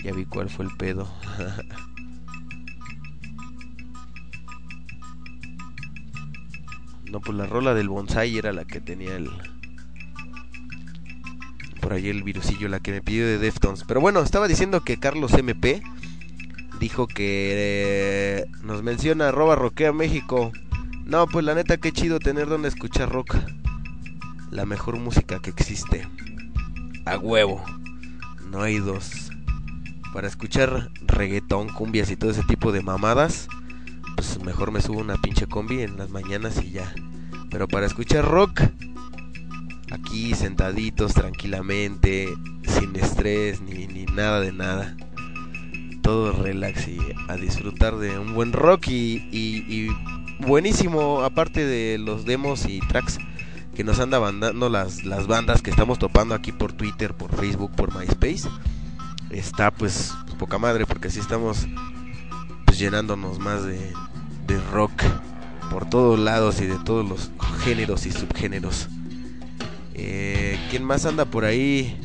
Speaker 1: Ya vi cuál fue el pedo. no, pues la rola del bonsai era la que tenía el por ahí el virusillo, la que me pidió de Deftones. Pero bueno, estaba diciendo que Carlos MP dijo que eh, nos menciona arroba roquea México. No, pues la neta, qué chido tener donde escuchar rock. La mejor música que existe. A huevo. No hay dos. Para escuchar reggaetón, cumbias y todo ese tipo de mamadas, pues mejor me subo una pinche combi en las mañanas y ya. Pero para escuchar rock, aquí sentaditos tranquilamente, sin estrés ni, ni nada de nada. Todo relax y a disfrutar de un buen rock y, y, buenísimo, aparte de los demos y tracks que nos anda mandando las, las bandas que estamos topando aquí por Twitter, por Facebook, por MySpace. Está pues poca madre porque así estamos pues llenándonos más de, de rock por todos lados y de todos los géneros y subgéneros. Eh, ¿Quién más anda por ahí?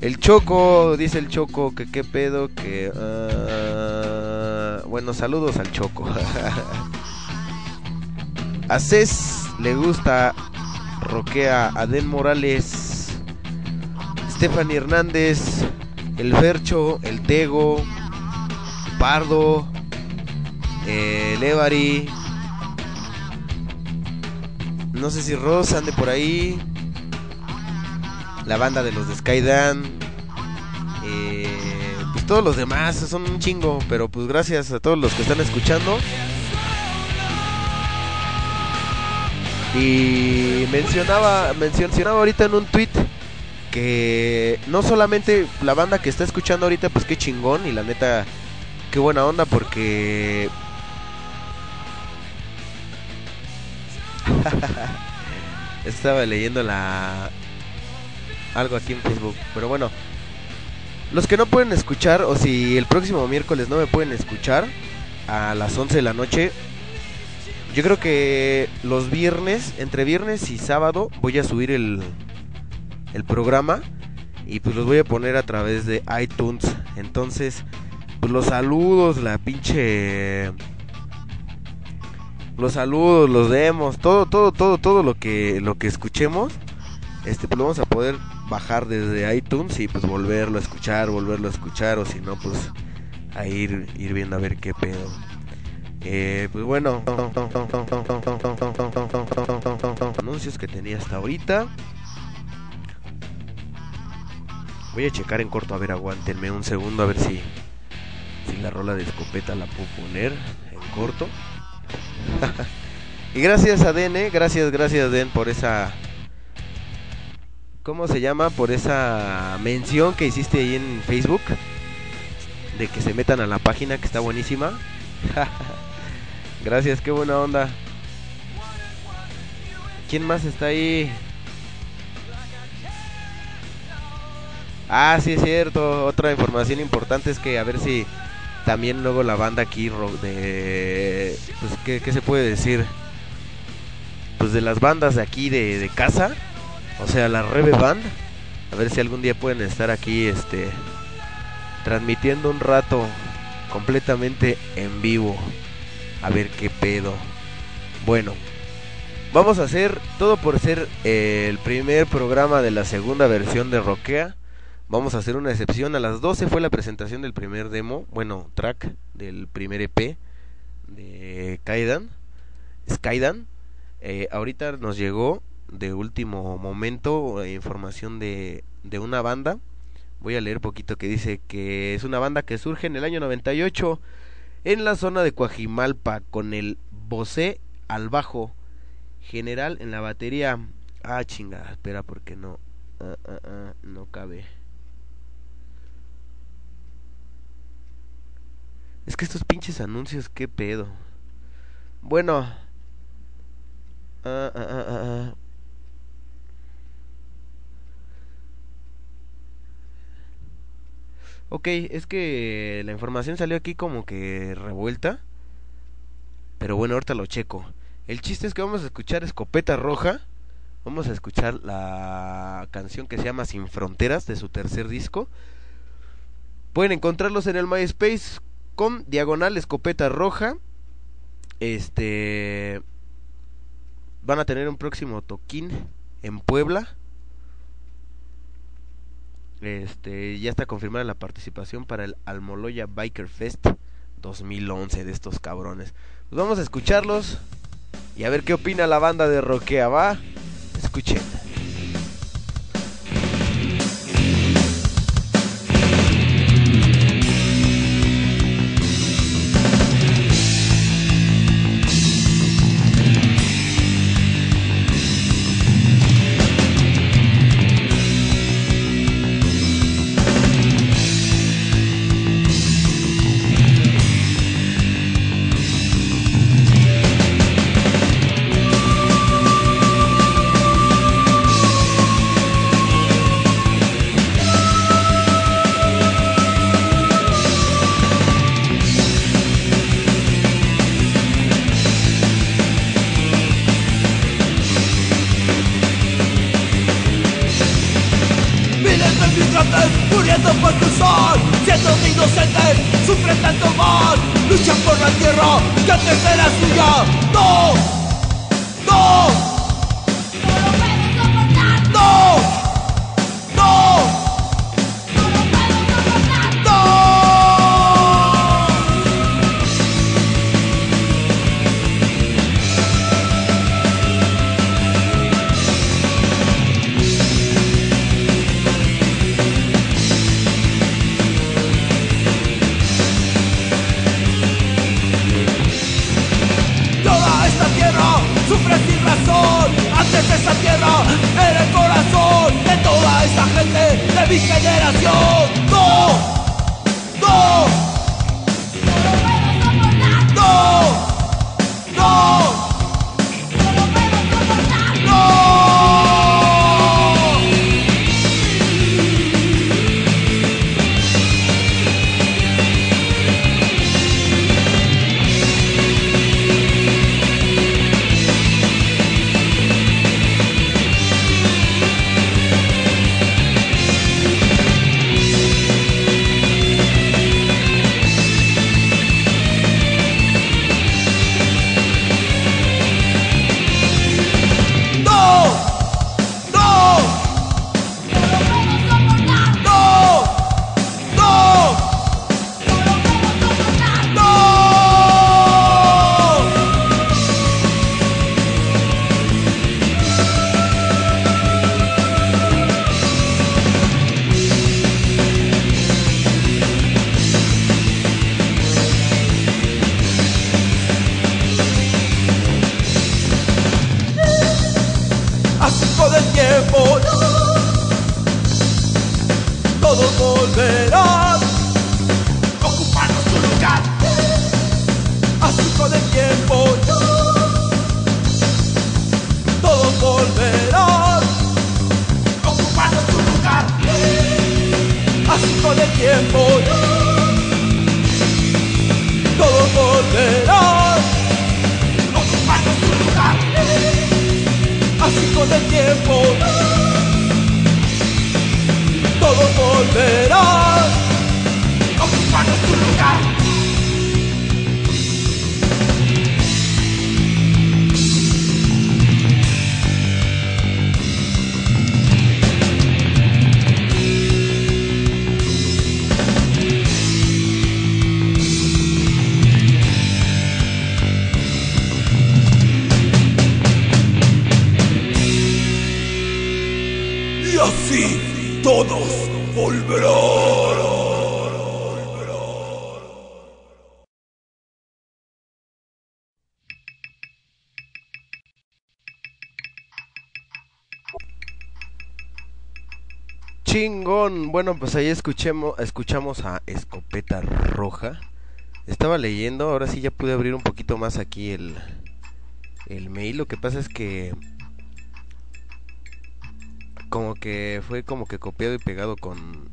Speaker 1: El Choco, dice el Choco, que qué pedo, que... Uh... Bueno, saludos al Choco. a Cés le gusta roquea a Morales, Stephanie Hernández, el Fercho, el Tego, Pardo, el. No sé si Ross ande por ahí la banda de los de Skydan, eh, pues todos los demás son un chingo, pero pues gracias a todos los que están escuchando. Y mencionaba, mencionaba ahorita en un tweet que no solamente la banda que está escuchando ahorita, pues qué chingón y la neta, qué buena onda porque... Estaba leyendo la, algo aquí en Facebook. Pero bueno, los que no pueden escuchar, o si el próximo miércoles no me pueden escuchar a las 11 de la noche, yo creo que los viernes, entre viernes y sábado, voy a subir el, el programa y pues los voy a poner a través de iTunes. Entonces, pues los saludos, la pinche los saludos, los demos, todo, todo, todo, todo lo que, lo que escuchemos, este, pues lo vamos a poder bajar desde iTunes y pues volverlo a escuchar, volverlo a escuchar, o si no, pues a ir, ir viendo a ver qué pedo. Eh, pues bueno, anuncios que tenía hasta ahorita. Voy a checar en corto, a ver, aguántenme un segundo, a ver si, si la rola de escopeta la puedo poner en corto. y gracias a Den, eh, gracias, gracias Den por esa ¿cómo se llama? Por esa mención que hiciste ahí en Facebook. De que se metan a la página que está buenísima. Gracias, qué buena onda. ¿Quién más está ahí? Ah, sí es cierto. Otra información importante es que a ver si también luego la banda aquí de... Pues, ¿qué, se puede decir? Pues de las bandas de aquí de, de casa o sea, la Rebe Band. A ver si algún día pueden estar aquí, este, transmitiendo un rato completamente en vivo. A ver qué pedo. Bueno, vamos a hacer todo por ser eh, el primer programa de la segunda versión de Rockea. Vamos a hacer una excepción. A las 12 fue la presentación del primer demo, bueno, track del primer EP de Kaidan. Skydan. Eh, ahorita nos llegó de último momento eh, información de, de una banda. Voy a leer poquito que dice que es una banda que surge en el año 98 en la zona de Coajimalpa con el Bosé al bajo, general en la batería. Ah, chinga, espera porque no, ah, ah, ah, no cabe. Es que estos pinches anuncios, qué pedo. Bueno. Ah, ah, ah, Ok, es que la información salió aquí como que revuelta. Pero bueno, ahorita lo checo. El chiste es que vamos a escuchar Escopeta Roja. Vamos a escuchar la canción que se llama Sin Fronteras de su tercer disco. Pueden encontrarlos en el MySpace con diagonal Escopeta Roja. Este. Van a tener un próximo toquín en Puebla. Este, ya está confirmada la participación para el Almoloya Biker Fest 2011 de estos cabrones. Pues vamos a escucharlos y a ver qué opina la banda de Roquea, va. Escuchen.
Speaker 3: Así todos volverán.
Speaker 1: Chingón. Bueno, pues ahí escuchemos, escuchamos a Escopeta Roja. Estaba leyendo, ahora sí ya pude abrir un poquito más aquí el, el mail. Lo que pasa es que como que fue como que copiado y pegado con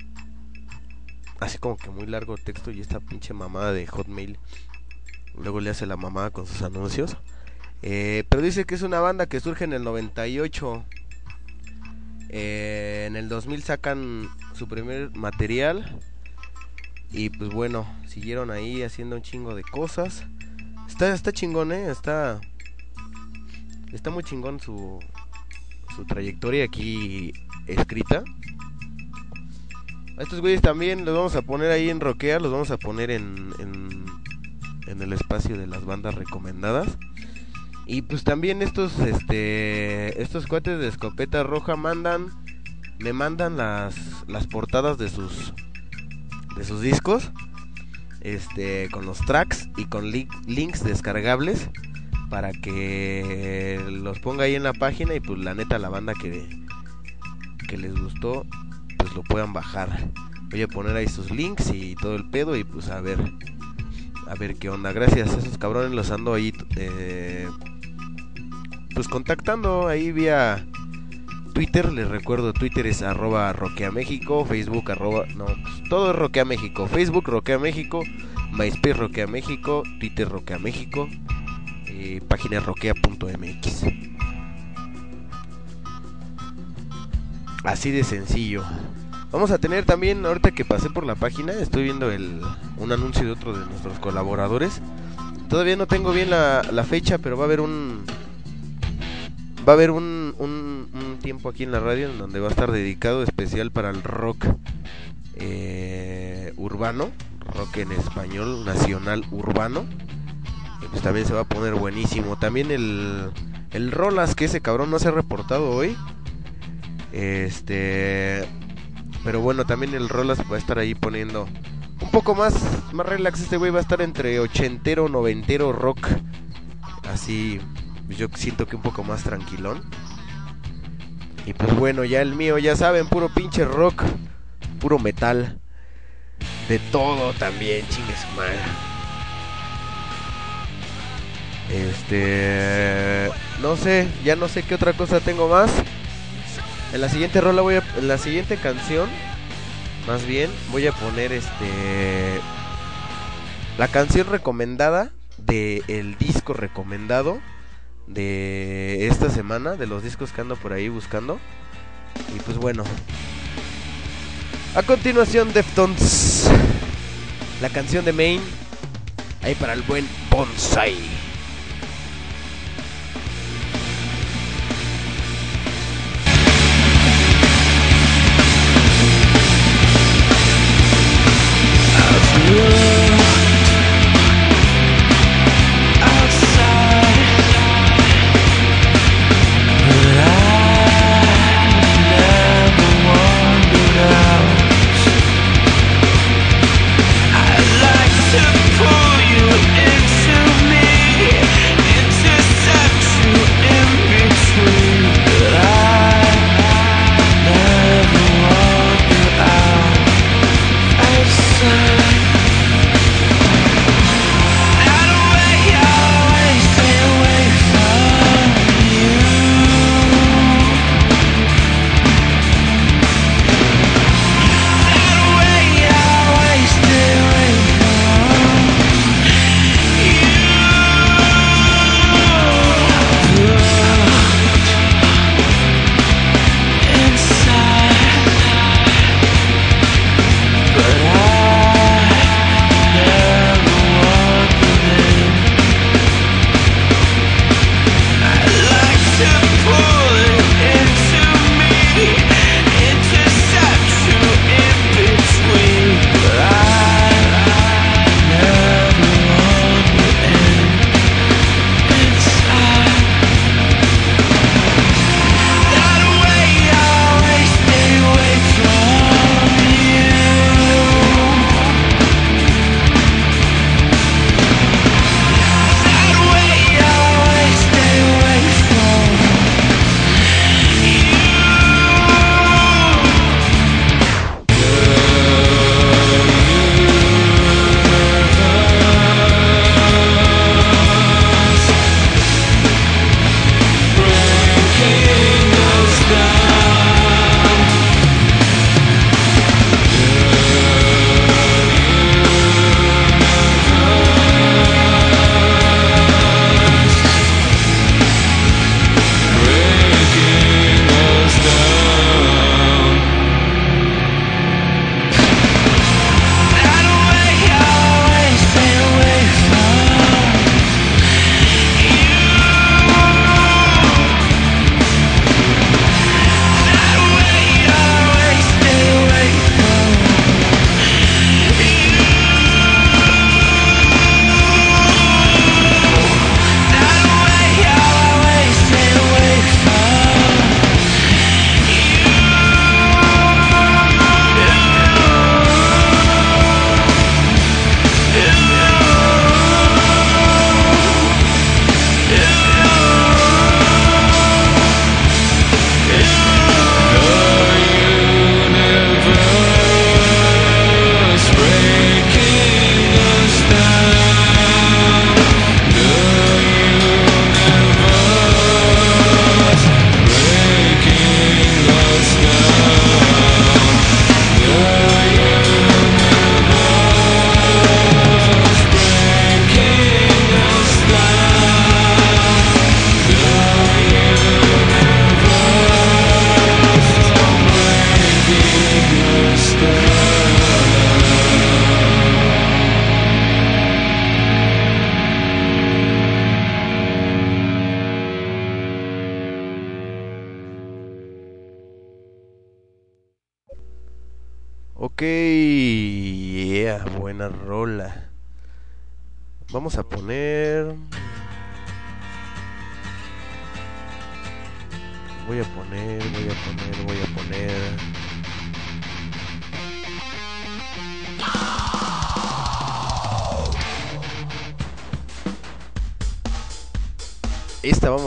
Speaker 1: así como que muy largo texto y esta pinche mamada de Hotmail. Luego le hace la mamada con sus anuncios. Eh, pero dice que es una banda que surge en el 98. Eh, en el 2000 sacan su primer material. Y pues bueno, siguieron ahí haciendo un chingo de cosas. Está, está chingón, eh. Está. Está muy chingón su, su trayectoria aquí escrita. A estos güeyes también los vamos a poner ahí en Roquea, los vamos a poner en, en, en el espacio de las bandas recomendadas. Y pues también estos este estos cuates de escopeta roja mandan me mandan las las portadas de sus de sus discos este con los tracks y con links descargables para que los ponga ahí en la página y pues la neta la banda que que les gustó pues lo puedan bajar. Voy a poner ahí sus links y todo el pedo y pues a ver a ver qué onda. Gracias, esos cabrones los ando ahí eh, pues contactando ahí vía Twitter, les recuerdo, Twitter es arroba Roquea México, Facebook arroba, no, pues, todo es Roquea México, Facebook Roquea México, MySpace Roquea México, Twitter Roquea México, página roquea.mx. Así de sencillo. Vamos a tener también, ahorita que pasé por la página, estoy viendo el, un anuncio de otro de nuestros colaboradores. Todavía no tengo bien la, la fecha, pero va a haber un, va a haber un, un, tiempo aquí en la radio en donde va a estar dedicado especial para el rock eh, urbano, rock en español, nacional urbano. Pues también se va a poner buenísimo. También el, el Rolas, que ese cabrón no se ha reportado hoy. Este. Pero bueno, también el Rolas va a estar ahí poniendo un poco más, más relax. Este güey va a estar entre ochentero, noventero, rock. Así pues yo siento que un poco más tranquilón. Y pues bueno, ya el mío, ya saben, puro pinche rock, puro metal. De todo también, chingue su madre. Este, no sé, ya no sé qué otra cosa tengo más. En la siguiente rola voy a en la siguiente canción más bien voy a poner este la canción recomendada de el disco recomendado de esta semana, de los discos que ando por ahí buscando. Y pues bueno. A continuación, Deftones. La canción de Main. Ahí para el buen Bonsai.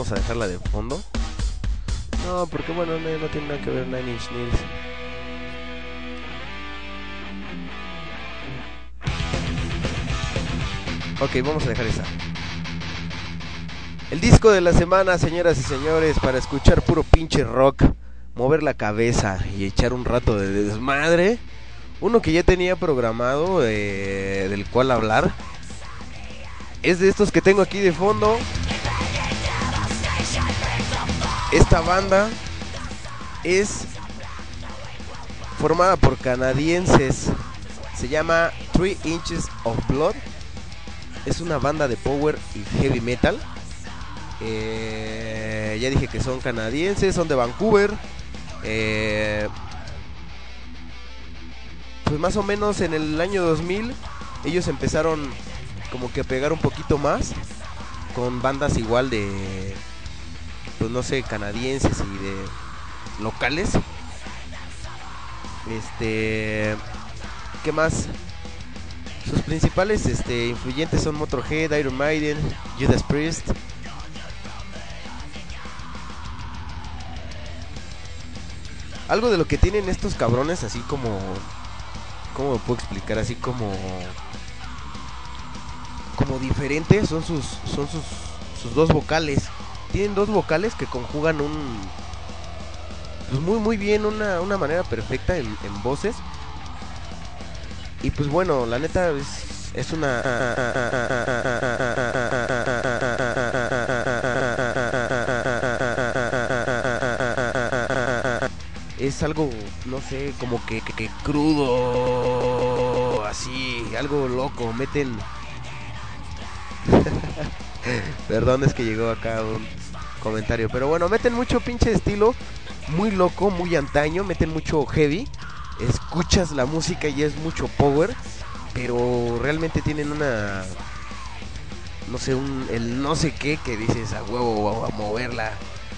Speaker 1: Vamos a dejarla de fondo. No, porque bueno, no, no tiene nada que ver Nine Inch Nails. Ok, vamos a dejar esa. El disco de la semana, señoras y señores, para escuchar puro pinche rock, mover la cabeza y echar un rato de desmadre. Uno que ya tenía programado, eh, del cual hablar, es de estos que tengo aquí de fondo. Esta banda es formada por canadienses. Se llama Three Inches of Blood. Es una banda de power y heavy metal. Eh, ya dije que son canadienses, son de Vancouver. Eh, pues más o menos en el año 2000 ellos empezaron como que a pegar un poquito más con bandas igual de pues no sé, canadienses y de locales. Este, ¿qué más? Sus principales este, influyentes son Motorhead, Iron Maiden, Judas Priest. Algo de lo que tienen estos cabrones, así como. ¿Cómo me puedo explicar? Así como. Como diferente, son sus, son sus, sus dos vocales. Tienen dos vocales que conjugan un. Pues muy, muy bien, una, una manera perfecta en, voces. Y pues bueno, la neta es, es una... Es algo, no sé, como que, que, que crudo, así, algo loco, meten... Perdón, es que llegó acá un comentario, pero bueno, meten mucho pinche estilo, muy loco, muy antaño, meten mucho heavy escuchas la música y es mucho power, pero realmente tienen una no sé, un el no sé qué que dices a huevo a mover la,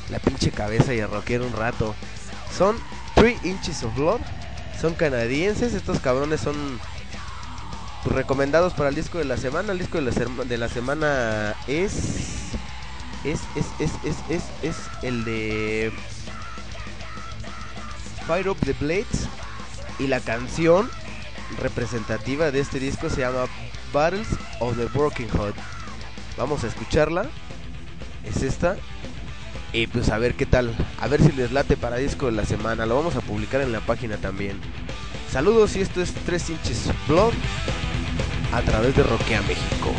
Speaker 1: la pinche cabeza y a rockear un rato. Son 3 Inches of Blood, son canadienses, estos cabrones son recomendados para el disco de la semana. El disco de la, de la semana es es, es, es, es, es, es el de Fire Up the Blades y la canción representativa de este disco se llama Battles of the Broken Heart. Vamos a escucharla. Es esta. Y pues a ver qué tal. A ver si les late para disco de la semana. Lo vamos a publicar en la página también. Saludos y esto es 3 inches blog a través de Roquea México.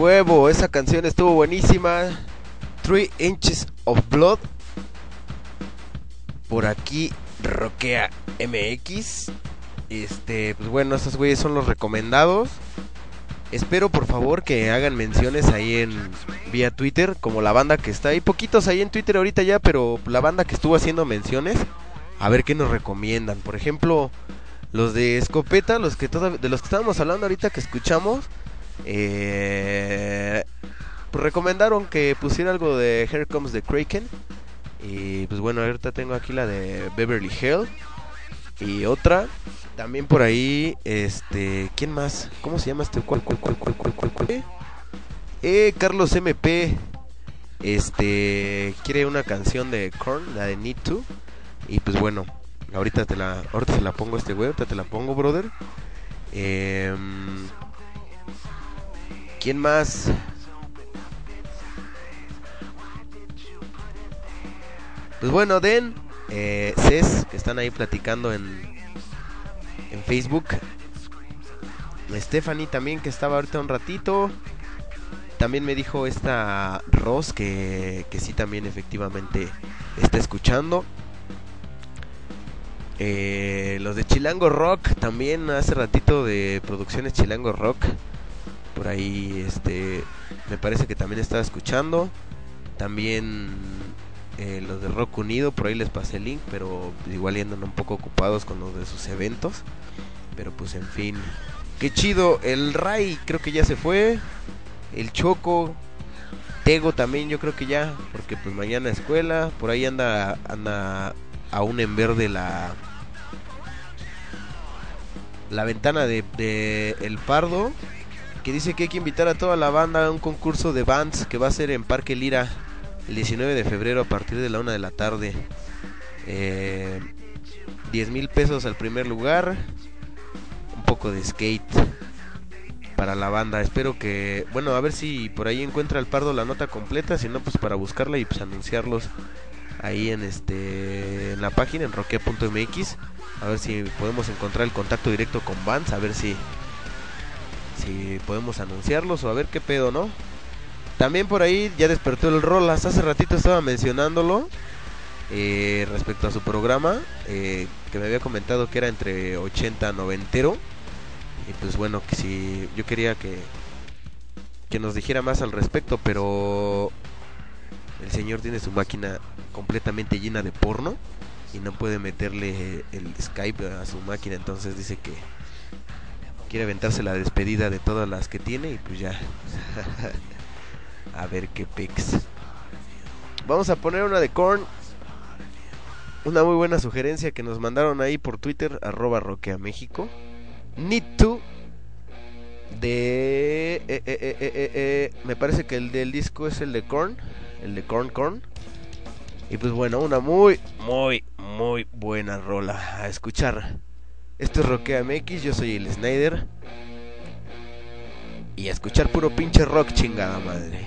Speaker 1: Huevo, esa canción estuvo buenísima. Three Inches of Blood. Por aquí, Roquea MX. Este, pues bueno, esos güeyes son los recomendados. Espero por favor que hagan menciones ahí en vía Twitter, como la banda que está. Hay poquitos ahí en Twitter ahorita ya, pero la banda que estuvo haciendo menciones, a ver qué nos recomiendan. Por ejemplo, los de Escopeta, los que de los que estábamos hablando ahorita que escuchamos, eh, recomendaron que pusiera algo de Here Comes the Kraken. Y pues bueno, ahorita tengo aquí la de Beverly Hill. Y otra, también por ahí, este, ¿quién más? ¿Cómo se llama este? Eh, Carlos MP, este, quiere una canción de Korn, la de Need To. Y pues bueno, ahorita te la, ahorita se la pongo este güey, ahorita te la pongo, brother. Eh, ¿Quién más? Pues bueno, Den, eh, Cés, que están ahí platicando en, en Facebook. Stephanie también que estaba ahorita un ratito. También me dijo esta Ross que, que sí también efectivamente está escuchando. Eh, los de Chilango Rock también hace ratito de producciones Chilango Rock. Por ahí este me parece que también estaba escuchando. También eh, los de Rock Unido, por ahí les pasé el link, pero igual andan un poco ocupados con los de sus eventos. Pero pues en fin, qué chido. El Ray creo que ya se fue. El Choco, Tego también yo creo que ya, porque pues mañana escuela. Por ahí anda anda aún en verde la la ventana de, de El Pardo que dice que hay que invitar a toda la banda a un concurso de bands que va a ser en Parque Lira el 19 de febrero a partir de la una de la tarde. Eh, 10 mil pesos al primer lugar. Un poco de skate para la banda. Espero que, bueno, a ver si por ahí encuentra el Pardo la nota completa. Si no, pues para buscarla y pues anunciarlos ahí en este en la página en roquea.mx. A ver si podemos encontrar el contacto directo con Vans. A ver si si podemos anunciarlos o a ver qué pedo, ¿no? También por ahí ya despertó el Rolas. Hace ratito estaba mencionándolo eh, respecto a su programa. Eh, que me había comentado que era entre 80 a 90. Y pues bueno, que si yo quería que, que nos dijera más al respecto. Pero el señor tiene su máquina completamente llena de porno. Y no puede meterle el Skype a su máquina. Entonces dice que quiere aventarse la despedida de todas las que tiene. Y pues ya. A ver qué pics. Vamos a poner una de Korn. Una muy buena sugerencia que nos mandaron ahí por Twitter, arroba Roquea México. Need to. De. Eh, eh, eh, me parece que el del disco es el de Korn. El de Korn Korn. Y pues bueno, una muy, muy, muy buena rola a escuchar. Esto es Roquea MX, yo soy el Snyder y a escuchar puro pinche rock chingada madre.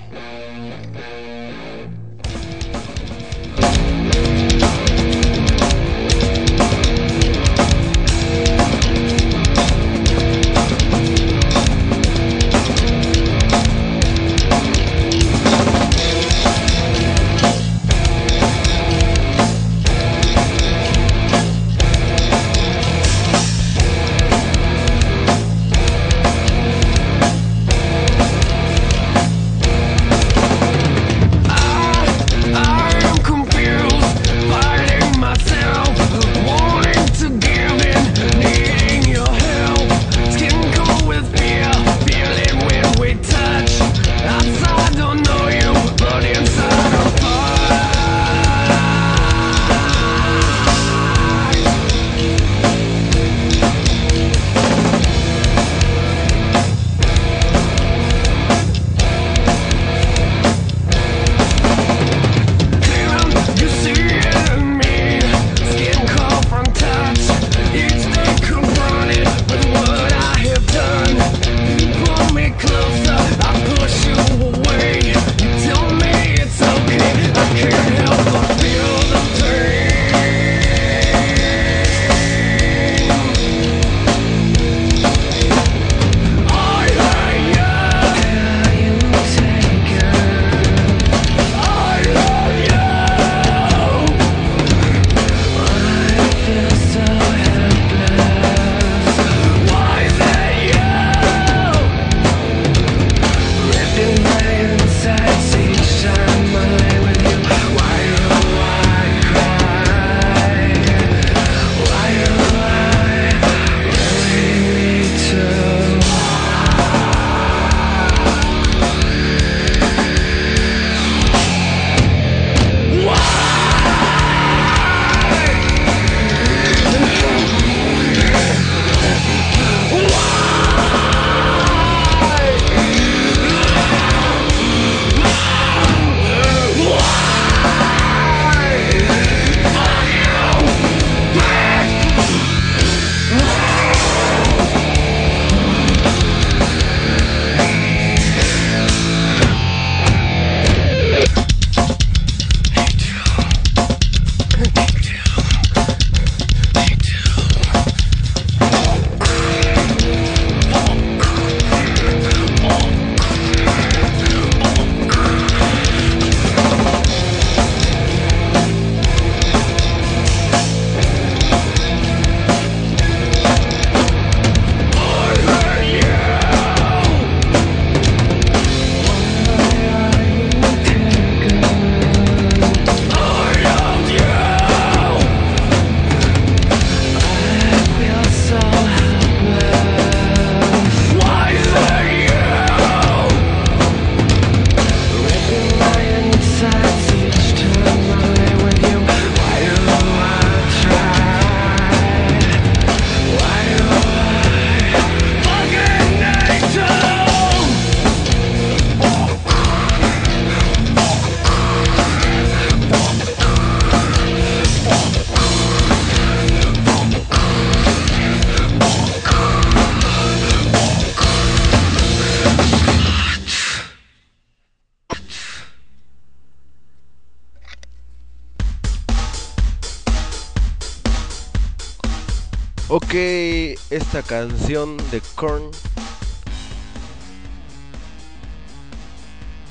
Speaker 4: Canción de Korn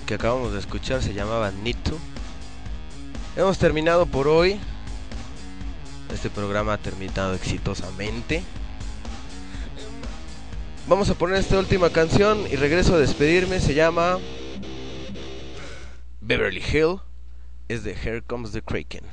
Speaker 4: que acabamos de escuchar se llamaba Need To. Hemos terminado por hoy. Este programa ha terminado exitosamente. Vamos a poner esta última canción y regreso a despedirme. Se llama Beverly Hill. Es de Here Comes the Kraken.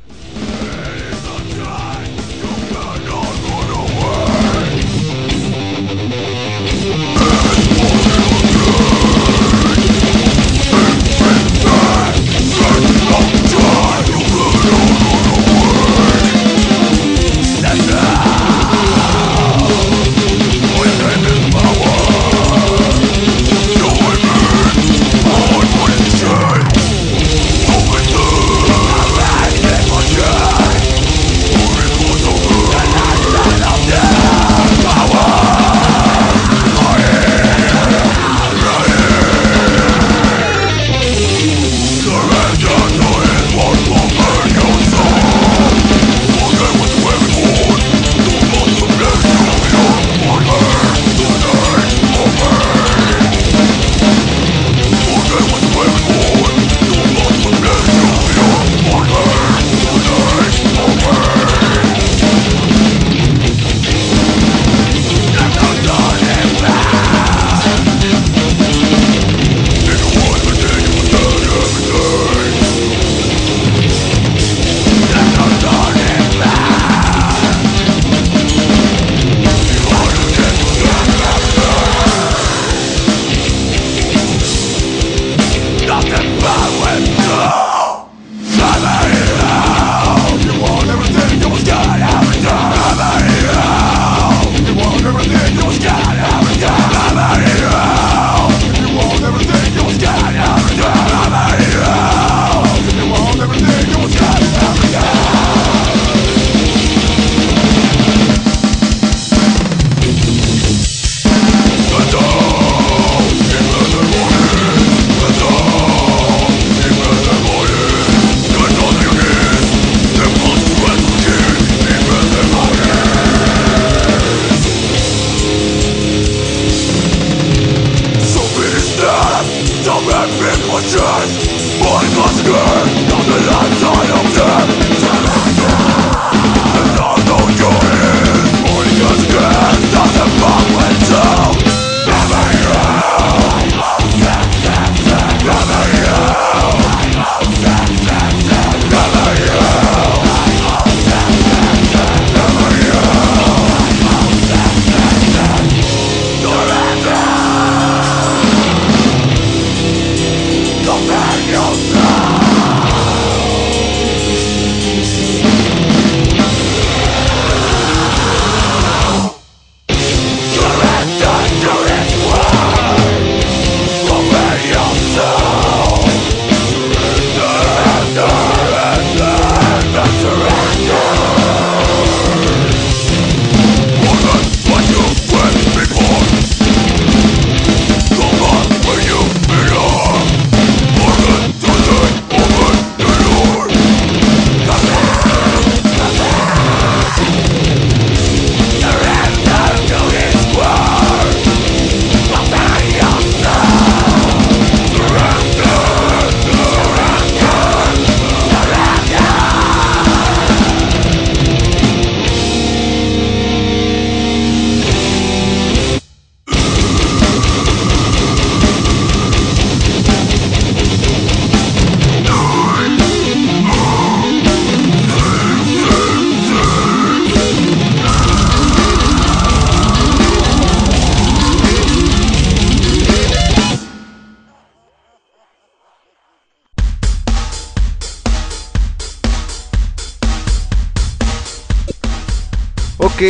Speaker 4: Ok,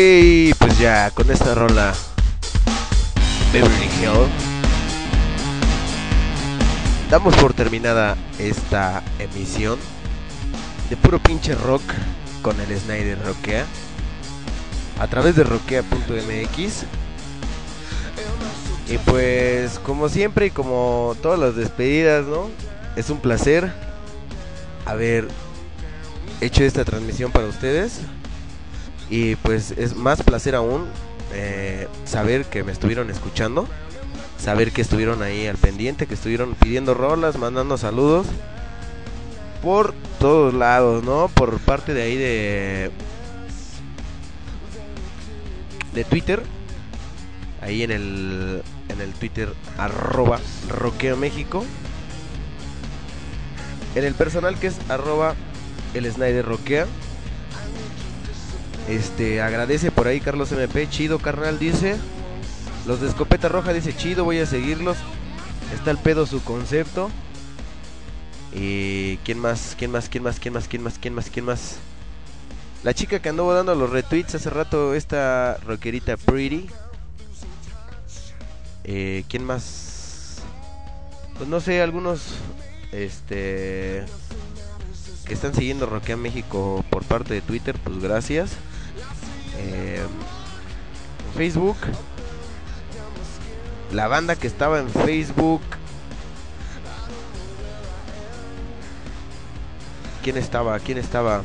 Speaker 4: pues ya con esta rola Beverly Hill damos por terminada esta emisión de puro pinche rock con el Snyder Rockea a través de rockea.mx y pues como siempre y como todas las despedidas, ¿no? Es un placer haber hecho esta transmisión para ustedes.
Speaker 1: Y pues es más placer aún eh, saber que me estuvieron escuchando, saber que estuvieron ahí al pendiente, que estuvieron pidiendo rolas, mandando saludos por todos lados, ¿no? Por parte de ahí de de Twitter, ahí en el en el Twitter arroba Roqueo México, en el personal que es arroba el Snyder Roquea. Este, agradece por ahí Carlos MP, chido carnal, dice. Los de escopeta roja dice, chido, voy a seguirlos. Está el pedo su concepto. Y quién más, quién más, quién más, quién más, quién más, quién más, quién más. La chica que anduvo dando los retweets hace rato, esta rockerita Pretty. Eh, ¿Quién más? Pues no sé, algunos este que están siguiendo Roquea México por parte de Twitter, pues gracias. Eh, Facebook. La banda que estaba en Facebook. ¿Quién estaba? ¿Quién estaba?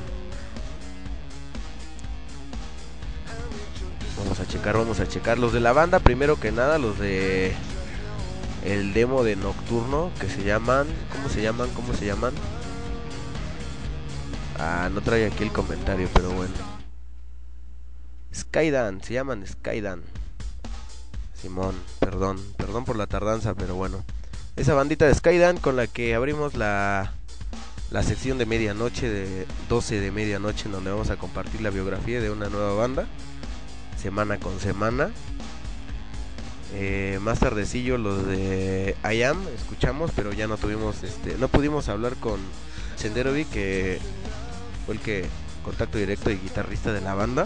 Speaker 1: Vamos a checar, vamos a checar. Los de la banda, primero que nada, los de el demo de Nocturno, que se llaman... ¿Cómo se llaman? ¿Cómo se llaman? Ah, no trae aquí el comentario, pero bueno. Skydan, se llaman Skydan. Simón, perdón, perdón por la tardanza, pero bueno. Esa bandita de Skydan con la que abrimos la, la sección de medianoche, de 12 de medianoche, en donde vamos a compartir la biografía de una nueva banda, semana con semana. Eh, más tardecillo los de I Am, escuchamos, pero ya no tuvimos, este, no pudimos hablar con Senderovic, que fue el que contacto directo y guitarrista de la banda.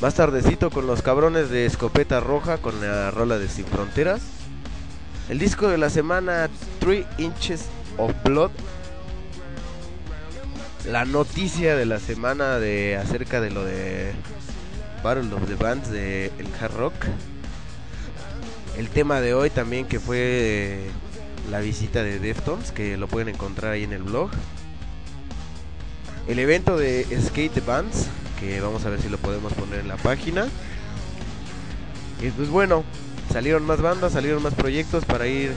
Speaker 1: Más tardecito con los cabrones de Escopeta Roja con la rola de Sin Fronteras. El disco de la semana 3 Inches of Blood. La noticia de la semana de acerca de lo de Battle of the Bands de el hard rock. El tema de hoy también que fue la visita de Deftones, que lo pueden encontrar ahí en el blog. El evento de Skate Bands, vamos a ver si lo podemos poner en la página. Y pues bueno, salieron más bandas, salieron más proyectos para ir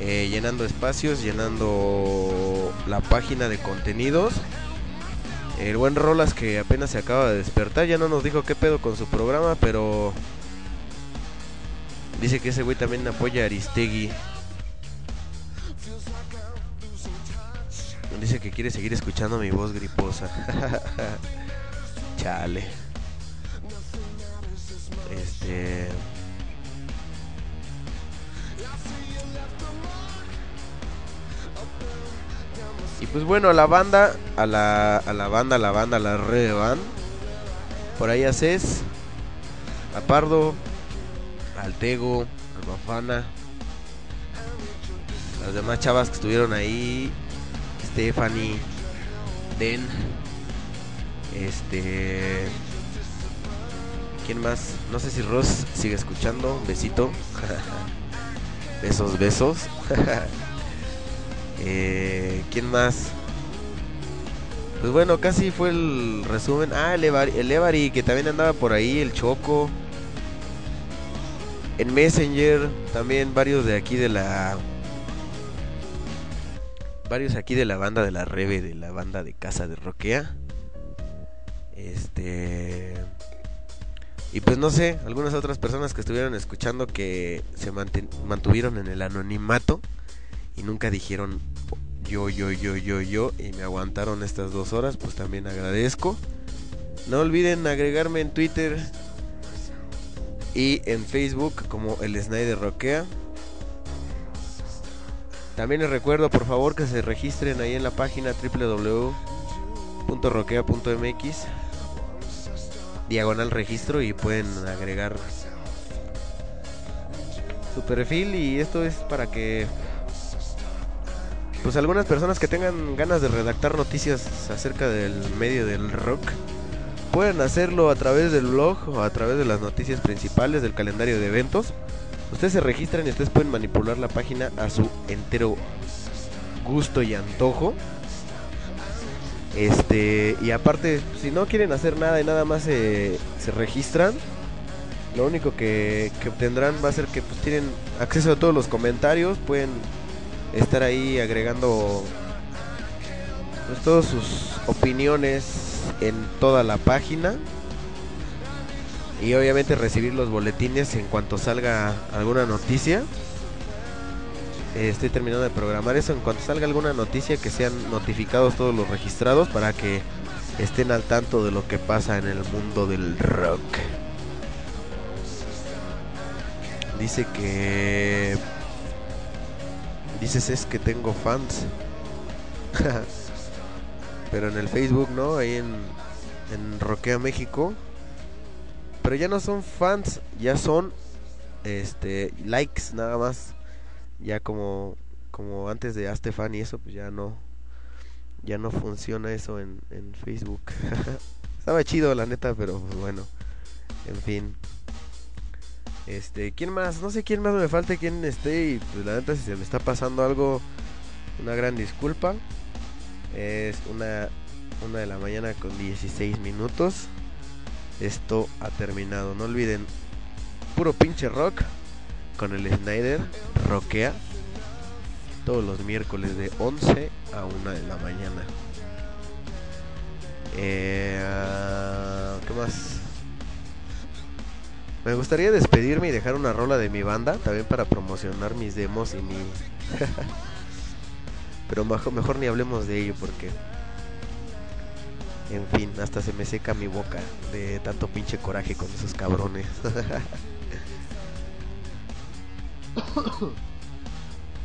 Speaker 1: eh, llenando espacios, llenando la página de contenidos. El buen Rolas que apenas se acaba de despertar, ya no nos dijo qué pedo con su programa, pero dice que ese güey también apoya a Aristegui. Dice que quiere seguir escuchando mi voz griposa. Chale. Este. Y pues bueno, a la banda, a la, a la banda, a la banda, a la red van. Por ahí haces. A Pardo, al Tego, al. Las demás chavas que estuvieron ahí. Stephanie, Den. Este. ¿Quién más? No sé si Ross sigue escuchando. Besito. besos, besos. eh, ¿Quién más? Pues bueno, casi fue el resumen. Ah, el Evari, que también andaba por ahí. El Choco. En Messenger. También varios de aquí de la varios aquí de la banda de la Reve, de la banda de Casa de Roquea. Este. Y pues no sé, algunas otras personas que estuvieron escuchando que se mantuvieron en el anonimato y nunca dijeron yo, yo, yo, yo, yo y me aguantaron estas dos horas, pues también agradezco. No olviden agregarme en Twitter y en Facebook como el Snyder Roquea. También les recuerdo por favor que se registren ahí en la página www.roquea.mx diagonal registro y pueden agregar su perfil y esto es para que pues algunas personas que tengan ganas de redactar noticias acerca del medio del rock pueden hacerlo a través del blog o a través de las noticias principales del calendario de eventos Ustedes se registran y ustedes pueden manipular la página a su entero gusto y antojo. Este, y aparte, si no quieren hacer nada y nada más se, se registran, lo único que, que obtendrán va a ser que pues tienen acceso a todos los comentarios, pueden estar ahí agregando pues, todas sus opiniones en toda la página y obviamente recibir los boletines en cuanto salga alguna noticia. Estoy terminando de programar eso. En cuanto salga alguna noticia, que sean notificados todos los registrados para que estén al tanto de lo que pasa en el mundo del rock. Dice que. Dices es que tengo fans. Pero en el Facebook, ¿no? Ahí en, en Roquea México. Pero ya no son fans, ya son este likes nada más ya como como antes de Astefan y eso pues ya no ya no funciona eso en, en Facebook. Estaba chido la neta pero pues, bueno en fin. Este quién más no sé quién más me falta quién esté y pues la neta si se me está pasando algo una gran disculpa. Es una una de la mañana con 16 minutos. Esto ha terminado. No olviden puro pinche rock con el Snyder roquea todos los miércoles de 11 a 1 de la mañana. Eh, ¿Qué más? Me gustaría despedirme y dejar una rola de mi banda, también para promocionar mis demos y mi... Pero mejor, mejor ni hablemos de ello porque... En fin, hasta se me seca mi boca de tanto pinche coraje con esos cabrones.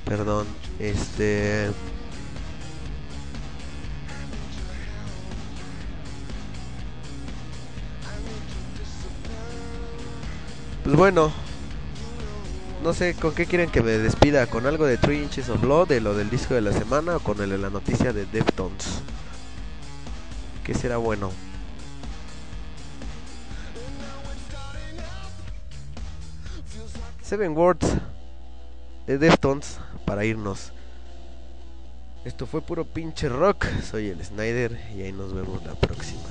Speaker 1: Perdón, este... Pues bueno, no sé con qué quieren que me despida, con algo de Three Inches of Blood, de lo del disco de la semana o con el de la noticia de Deftones. ¿Qué será bueno? Seven Words de Deftones para irnos. Esto fue puro pinche rock. Soy el Snyder y ahí nos vemos la próxima.